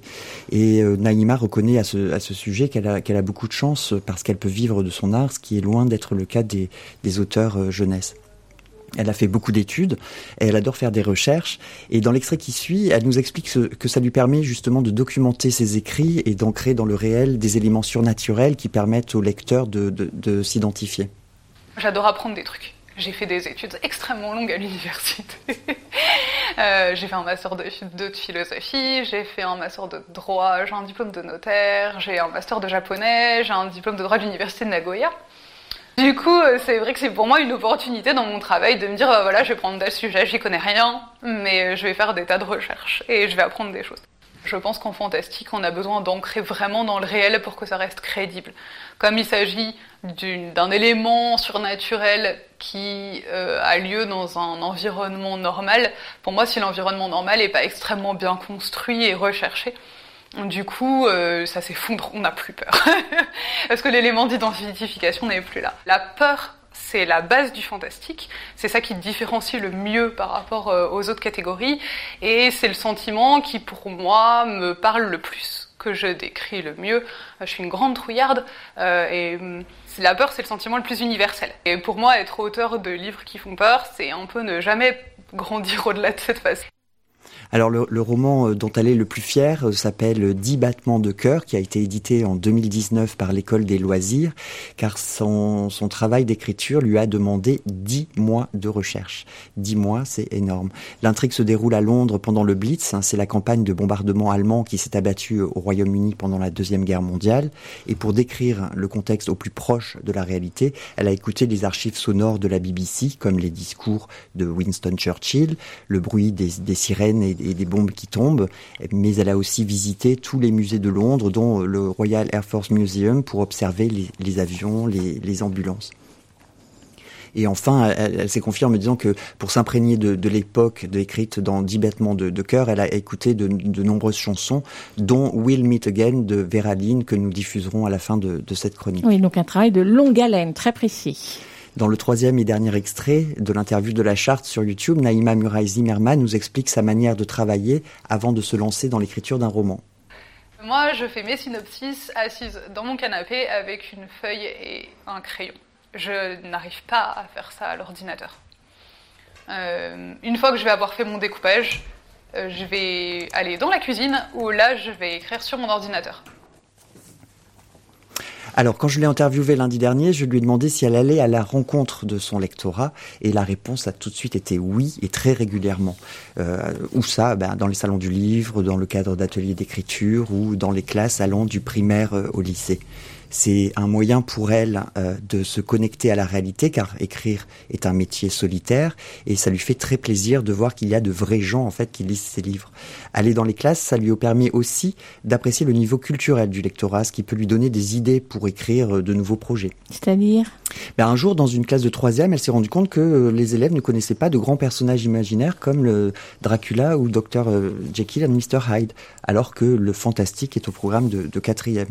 Et euh, Naïma reconnaît à ce, sujet qu'elle a, beaucoup de chance parce qu'elle peut vivre de son art, ce qui est loin d'être le cas des, auteurs euh, jeunesse. Elle a fait beaucoup d'études elle adore faire des recherches. Et dans l'extrait qui suit, elle nous explique que ça lui permet justement de documenter ses écrits et d'ancrer dans le réel des éléments surnaturels qui permettent au lecteur de s'identifier. J'adore apprendre des trucs. J'ai fait des études extrêmement longues à l'université. Euh, j'ai fait un master de, philosophie, j'ai fait un master de droit, j'ai un diplôme de notaire, j'ai un master de japonais, j'ai un diplôme de droit de l'université de Nagoya. Du coup, euh, c'est vrai que c'est pour moi une opportunité dans mon travail de me dire, euh, voilà, je vais prendre tel sujet, j'y connais rien, mais je vais faire des tas de recherches et je vais apprendre des choses. Je pense qu'en fantastique, on a besoin d'ancrer vraiment dans le réel pour que ça reste crédible. Comme il s'agit d'un élément surnaturel qui euh, a lieu dans un environnement normal, pour moi, si l'environnement normal n'est pas extrêmement bien construit et recherché, du coup, euh, ça s'effondre, on n'a plus peur. Parce que l'élément d'identification n'est plus là. La peur, c'est la base du fantastique. C'est ça qui différencie le mieux par rapport euh, aux autres catégories. Et c'est le sentiment qui, pour moi, me parle le plus, que je décris le mieux. Je suis une grande trouillarde euh, et hum, la peur, c'est le sentiment le plus universel. Et pour moi, être auteur de livres qui font peur, c'est un peu ne jamais grandir au-delà de cette phase. Alors le, le roman euh, dont elle est le plus fière euh, s'appelle Dix battements de cœur, qui a été édité en 2019 par l'école des loisirs, car son, son travail d'écriture lui a demandé dix mois de recherche. Dix mois, c'est énorme. L'intrigue se déroule à Londres pendant le Blitz, hein, c'est la campagne de bombardement allemand qui s'est abattue au Royaume-Uni pendant la Deuxième Guerre mondiale. Et pour décrire le contexte au plus proche de la réalité, elle a écouté les archives sonores de la BBC, comme les discours de Winston Churchill, le bruit des, des sirènes et, et des bombes qui tombent, mais elle a aussi visité tous les musées de Londres, dont le Royal Air Force Museum, pour observer les, avions, les, ambulances. Et enfin, elle, s'est confiée en me disant que pour s'imprégner de, l'époque décrite dans Dix battements de, de cœur, elle a écouté de, de nombreuses chansons, dont We'll Meet Again de Vera Lynn, que nous diffuserons à la fin de cette chronique. Oui, donc un travail de longue haleine, très précis. Dans le troisième et dernier extrait de l'interview de la charte sur YouTube, Naïma Muraille Zimmerman nous explique sa manière de travailler avant de se lancer dans l'écriture d'un roman. Moi, je fais mes synopsis assise dans mon canapé avec une feuille et un crayon. Je n'arrive pas à faire ça à l'ordinateur. Euh, une fois que je vais avoir fait mon découpage, euh, je vais aller dans la cuisine où là, je vais écrire sur mon ordinateur. Alors, quand je l'ai interviewée lundi dernier, je lui ai demandé si elle allait à la rencontre de son lectorat, et la réponse a tout de suite été oui, et très régulièrement. Euh, où ça ben, Dans les salons du livre, dans le cadre d'ateliers d'écriture, ou dans les classes allant du primaire euh, au lycée. C'est un moyen pour elle euh, de se connecter à la réalité, car écrire est un métier solitaire, et ça lui fait très plaisir de voir qu'il y a de vrais gens en fait qui lisent ses livres. Aller dans les classes, ça lui permet aussi d'apprécier le niveau culturel du lectorat, ce qui peut lui donner des idées pour écrire euh, de nouveaux projets. C'est-à-dire? Ben, un jour, dans une classe de troisième, elle s'est rendue compte que euh, les élèves ne connaissaient pas de grands personnages imaginaires comme le Dracula ou Dr Jekyll et Mr Hyde, alors que le fantastique est au programme de, de quatrième.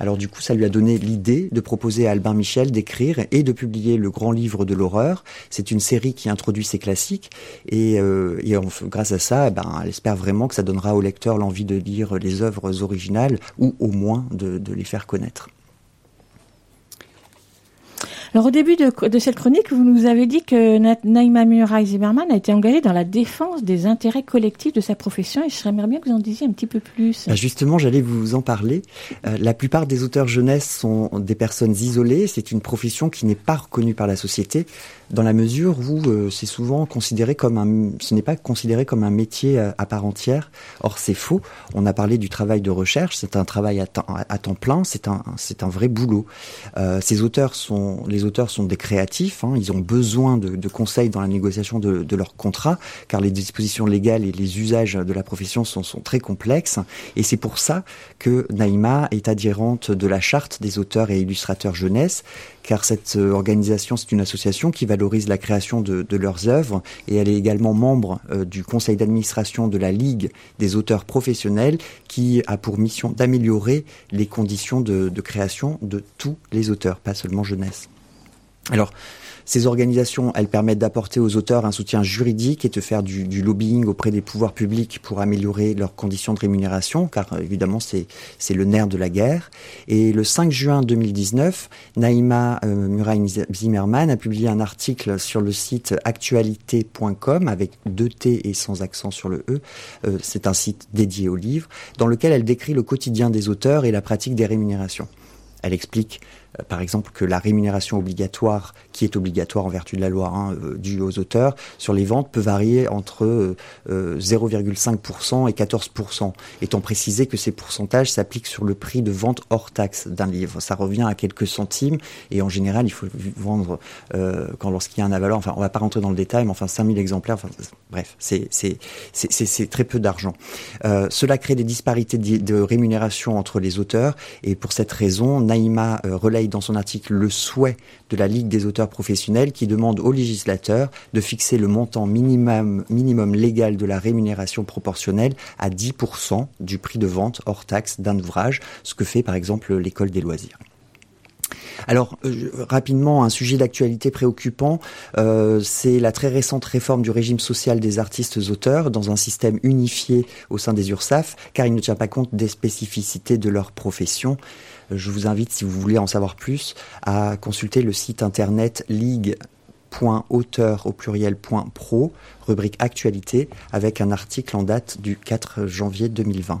Alors du coup, ça lui a donné l'idée de proposer à Albin Michel d'écrire et de publier le grand livre de l'horreur. C'est une série qui introduit ces classiques et, euh, et grâce à ça, eh ben, elle espère vraiment que ça donnera au lecteur l'envie de lire les œuvres originales ou au moins de, de les faire connaître. Alors au début de, de cette chronique, vous nous avez dit que Na- Naïma Muraï Zimmerman a été engagée dans la défense des intérêts collectifs de sa profession et je serais bien que vous en disiez un petit peu plus. Bah, Justement, j'allais vous en parler. Euh, la plupart des auteurs jeunesse sont des personnes isolées. C'est une profession qui n'est pas reconnue par la société dans la mesure où euh, c'est souvent considéré comme un, ce n'est pas considéré comme un métier euh, à part entière. Or, c'est faux. On a parlé du travail de recherche. C'est un travail à temps, à temps plein. C'est un, c'est un vrai boulot. Euh, ces auteurs sont, les auteurs sont des créatifs. Hein. Ils ont besoin de, conseils dans la négociation de, leur contrat, car les dispositions légales et les usages de la profession sont très complexes. Et c'est pour ça que Naïma est adhérente de la charte des auteurs et illustrateurs jeunesse, car cette euh, organisation, c'est une association qui valorise la création de, leurs œuvres et elle est également membre euh, du conseil d'administration de la Ligue des auteurs professionnels qui a pour mission d'améliorer les conditions de, de création de tous les auteurs, pas seulement jeunesse. Alors, ces organisations, elles permettent d'apporter aux auteurs un soutien juridique et de faire du, lobbying auprès des pouvoirs publics pour améliorer leurs conditions de rémunération, car évidemment c'est le nerf de la guerre. Et le 5 juin 2019, Naïma euh, Muraï Zimmerman a publié un article sur le site actualité.com avec deux T et sans accent sur le E. Euh, c'est un site dédié aux livres, dans lequel elle décrit le quotidien des auteurs et la pratique des rémunérations. Elle explique euh, par exemple que la rémunération obligatoire, qui est obligatoire en vertu de la loi hein, euh, due aux auteurs, sur les ventes peut varier entre euh, euh, 0,5% et 14%, étant précisé que ces pourcentages s'appliquent sur le prix de vente hors taxe d'un livre. Ça revient à quelques centimes et en général, il faut vendre euh, quand lorsqu'il y a un avaleur, enfin on va pas rentrer dans le détail, mais enfin 5000 exemplaires, enfin, bref, c'est très peu d'argent. Euh, cela crée des disparités de, de, rémunération entre les auteurs et pour cette raison, Naïma euh, relaye dans son article le souhait de la Ligue des auteurs professionnels qui demande aux législateurs de fixer le montant minimum, légal de la rémunération proportionnelle à 10% du prix de vente hors taxe d'un ouvrage, ce que fait par exemple l'école des loisirs. Alors euh, rapidement, un sujet d'actualité préoccupant, euh, c'est la très récente réforme du régime social des artistes auteurs dans un système unifié au sein des URSAF, car il ne tient pas compte des spécificités de leur profession. Je vous invite, si vous voulez en savoir plus, à consulter le site internet ligue.auteur au pluriel.pro, rubrique actualité, avec un article en date du 4 janvier 2020.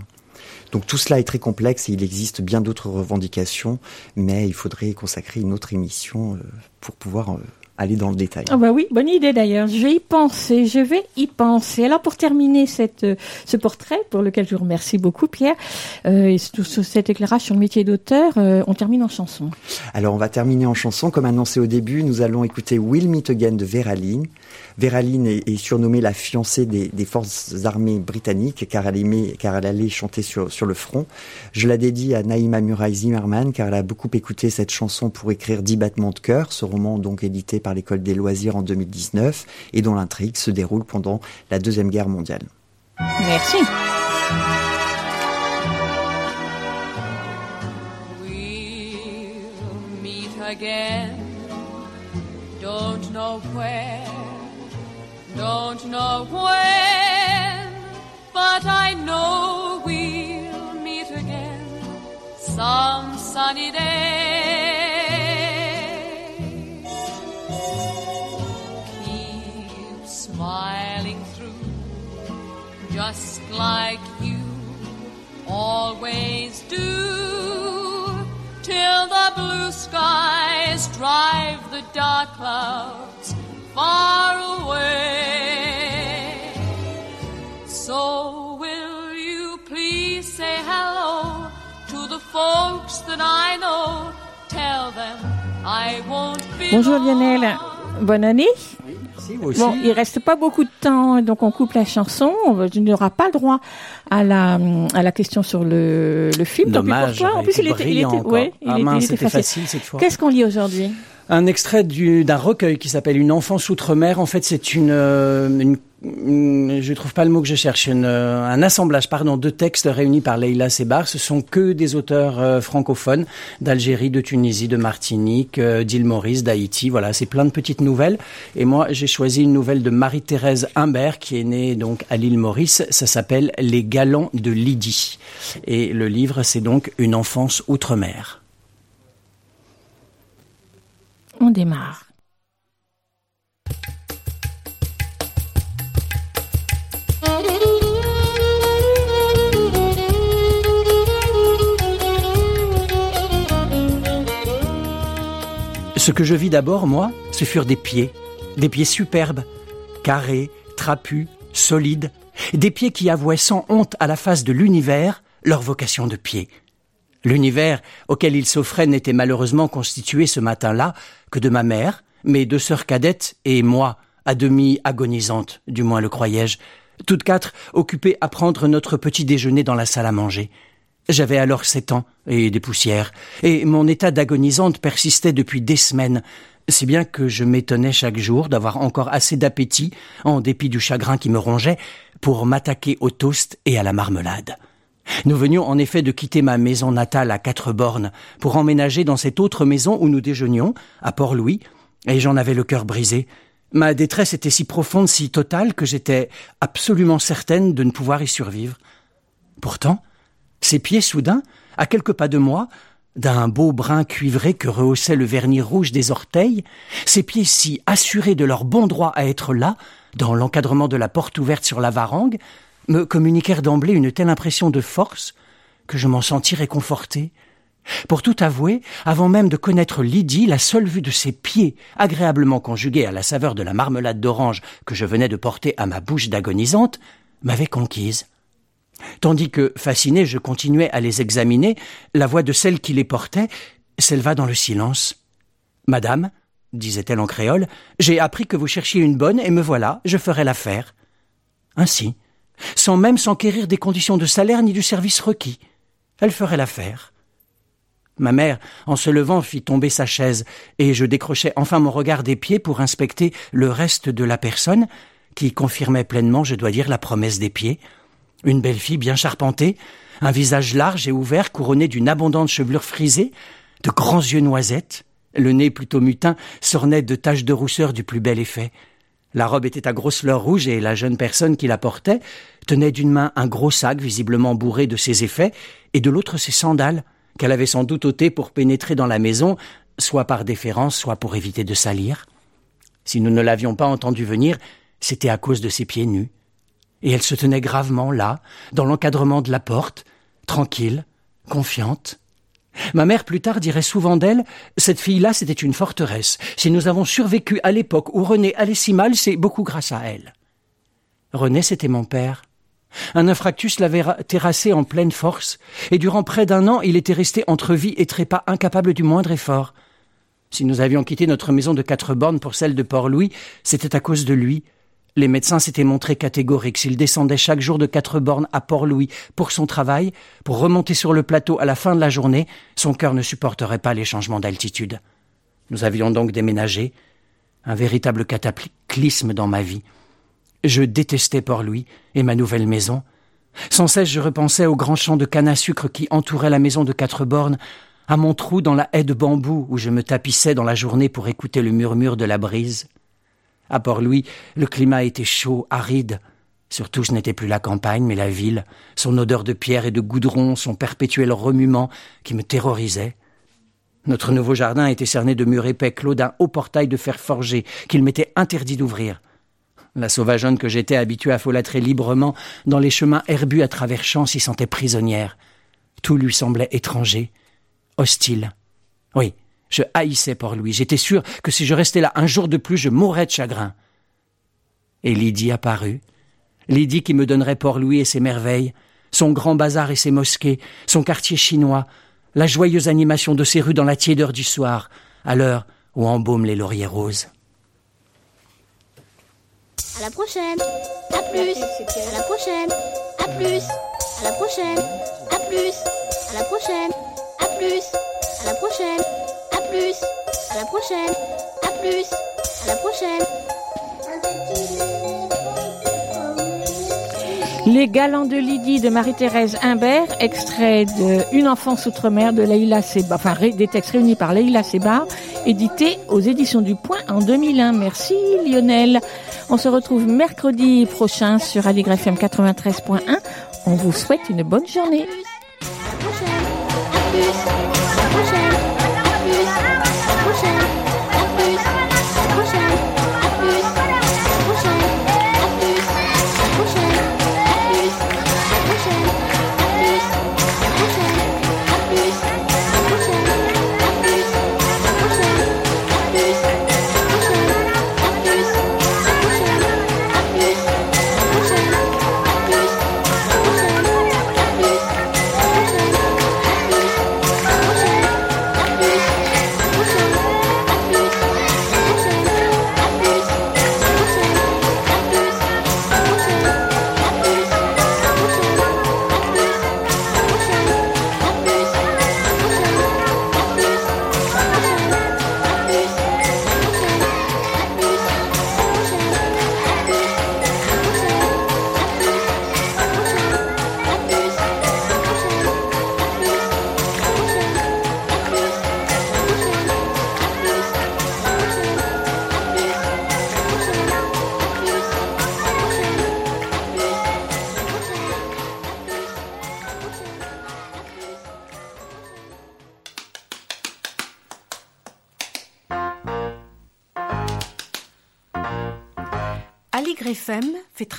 Donc tout cela est très complexe et il existe bien d'autres revendications, mais il faudrait consacrer une autre émission pour pouvoir aller dans le détail. Ah bah oui, bonne idée d'ailleurs. Je vais y penser, je vais y penser. Alors pour terminer cette, ce portrait, pour lequel je vous remercie beaucoup Pierre, euh, et tout cet éclairage sur le métier d'auteur, euh, on termine en chanson. Alors on va terminer en chanson. Comme annoncé au début, nous allons écouter Will Meet Again de Vera Lynn. Vera Lynn est, est surnommée la fiancée des, des, forces armées britanniques car elle, aimait, car elle allait chanter sur, sur le front. Je la dédie à Naïma Muraï Zimmerman car elle a beaucoup écouté cette chanson pour écrire 10 battements de cœur, ce roman donc édité par l'école des loisirs en 2019 et dont l'intrigue se déroule pendant la Deuxième Guerre mondiale. Merci. We'll meet again. Don't know where, don't know when, but I know we'll meet again some sunny day. Keep smiling through, just like you always do, till the blue skies drive the dark clouds far away. So will you please say hello to the folks that I know? Tell them I won't be Bonjour Lionel, bonne année. Merci, vous aussi. Bon, il reste pas beaucoup de temps, donc on coupe la chanson. Tu n'auras pas le droit à la à la question sur le, le film. Dommage. Pour toi. En plus, il était, il était, ouais, il ah était, mince, il était c'était facile. facile cette fois. Qu'est-ce qu'on lit aujourd'hui? Un extrait du- d'un recueil qui s'appelle Une enfance outre-mer. En fait, c'est une, euh, une, je trouve pas le mot que je cherche, euh, un assemblage, pardon, de textes réunis par Leila Sebar. Ce sont que des auteurs euh, francophones d'Algérie, de Tunisie, de Martinique, d'île Maurice, d'Haïti. Voilà, c'est plein de petites nouvelles. Et moi, j'ai choisi une nouvelle de Marie-Thérèse Humbert, qui est née donc à l'île Maurice. Ça s'appelle Les Galants de Lydie. Et le livre, c'est donc Une enfance outre-mer. On démarre. Ce que je vis d'abord, moi, ce furent des pieds, des pieds superbes, carrés, trapus, solides, des pieds qui avouaient sans honte à la face de l'univers leur vocation de pied. L'univers auquel ils s'offraient n'était malheureusement constitué ce matin-là que de ma mère, mes deux sœurs cadettes et moi, à demi agonisantes, du moins le croyais-je, toutes quatre occupées à prendre notre petit déjeuner dans la salle à manger. J'avais alors sept ans et des poussières, et mon état d'agonisante persistait depuis des semaines, si bien que je m'étonnais chaque jour d'avoir encore assez d'appétit, en dépit du chagrin qui me rongeait, pour m'attaquer au toast et à la marmelade. Nous venions en effet de quitter ma maison natale à quatre bornes pour emménager dans cette autre maison où nous déjeunions, à Port-Louis, et j'en avais le cœur brisé. Ma détresse était si profonde, si totale, que j'étais absolument certaine de ne pouvoir y survivre. Pourtant, ses pieds soudain, à quelques pas de moi, d'un beau brun cuivré que rehaussait le vernis rouge des orteils, ses pieds si assurés de leur bon droit à être là, dans l'encadrement de la porte ouverte sur la varangue, me communiquèrent d'emblée une telle impression de force que je m'en sentis réconforté. Pour tout avouer, avant même de connaître Lydie, la seule vue de ses pieds, agréablement conjuguée à la saveur de la marmelade d'orange que je venais de porter à ma bouche d'agonisante, m'avait conquise. Tandis que, fasciné, je continuais à les examiner, la voix de celle qui les portait s'éleva dans le silence. Madame, disait-elle en créole, j'ai appris que vous cherchiez une bonne, et me voilà, je ferai l'affaire. Ainsi, sans même s'enquérir des conditions de salaire ni du service requis, elle ferait l'affaire. Ma mère, en se levant, fit tomber sa chaise, et je décrochai enfin mon regard des pieds pour inspecter le reste de la personne, qui confirmait pleinement, je dois dire, la promesse des pieds, une belle fille bien charpentée, un visage large et ouvert couronné d'une abondante chevelure frisée, de grands yeux noisettes, le nez plutôt mutin s'ornait de taches de rousseur du plus bel effet. La robe était à grosses fleurs rouges et la jeune personne qui la portait tenait d'une main un gros sac visiblement bourré de ses effets et de l'autre ses sandales qu'elle avait sans doute ôtées pour pénétrer dans la maison, soit par déférence, soit pour éviter de salir. Si nous ne l'avions pas entendue venir, c'était à cause de ses pieds nus et elle se tenait gravement là, dans l'encadrement de la porte, tranquille, confiante. Ma mère plus tard dirait souvent d'elle, cette fille-là c'était une forteresse. Si nous avons survécu à l'époque où René allait si mal, c'est beaucoup grâce à elle. René c'était mon père. Un infractus l'avait terrassé en pleine force, et durant près d'un an il était resté entre vie et trépas incapable du moindre effort. Si nous avions quitté notre maison de quatre bornes pour celle de Port-Louis, c'était à cause de lui, les médecins s'étaient montrés catégoriques. S'il descendait chaque jour de quatre bornes à Port-Louis pour son travail, pour remonter sur le plateau à la fin de la journée, son cœur ne supporterait pas les changements d'altitude. Nous avions donc déménagé, un véritable cataclysme dans ma vie. Je détestais Port-Louis et ma nouvelle maison. Sans cesse je repensais aux grands champs de canne à sucre qui entouraient la maison de quatre bornes, à mon trou dans la haie de bambou où je me tapissais dans la journée pour écouter le murmure de la brise. À Port-Louis, le climat était chaud, aride. Surtout, ce n'était plus la campagne, mais la ville, son odeur de pierre et de goudron, son perpétuel remuement qui me terrorisait. Notre nouveau jardin était cerné de murs épais clos d'un haut portail de fer forgé qu'il m'était interdit d'ouvrir. La sauvageonne que j'étais habituée à folâtrer librement dans les chemins herbus à travers champs s'y sentait prisonnière. Tout lui semblait étranger, hostile. Oui, je haïssais Port-Louis. J'étais sûr que si je restais là un jour de plus, je mourrais de chagrin. Et Lydie apparut. Lydie qui me donnerait Port-Louis et ses merveilles, son grand bazar et ses mosquées, son quartier chinois, la joyeuse animation de ses rues dans la tiédeur du soir, à l'heure où embaument les lauriers roses. À la prochaine. À plus. À la prochaine. À plus. À la prochaine. À plus. À la prochaine. À plus. À la prochaine plus. À la prochaine. À plus. À la prochaine. Les Galants de Lydie de Marie-Thérèse Imbert, extrait de Une enfance outre-mer de Leïla Seba, enfin des textes réunis par Leïla Seba, édité aux éditions du Point en 2001. Merci Lionel. On se retrouve mercredi prochain sur Aligre FM 93.1. On vous souhaite une bonne journée. À. À. À. À. À la prochaine. À plus.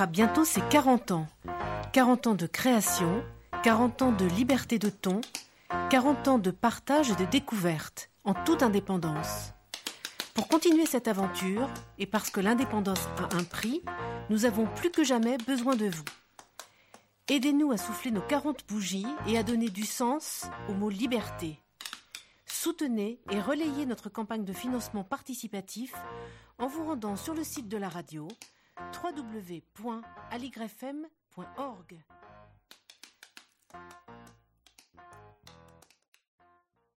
Bientôt ses 40 ans. 40 ans de création, 40 ans de liberté de ton, 40 ans de partage et de découverte, en toute indépendance. Pour continuer cette aventure, et parce que l'indépendance a un prix, nous avons plus que jamais besoin de vous. Aidez-nous à souffler nos 40 bougies et à donner du sens au mot liberté. Soutenez et relayez notre campagne de financement participatif en vous rendant sur le site de la radio www.aligrefm.org.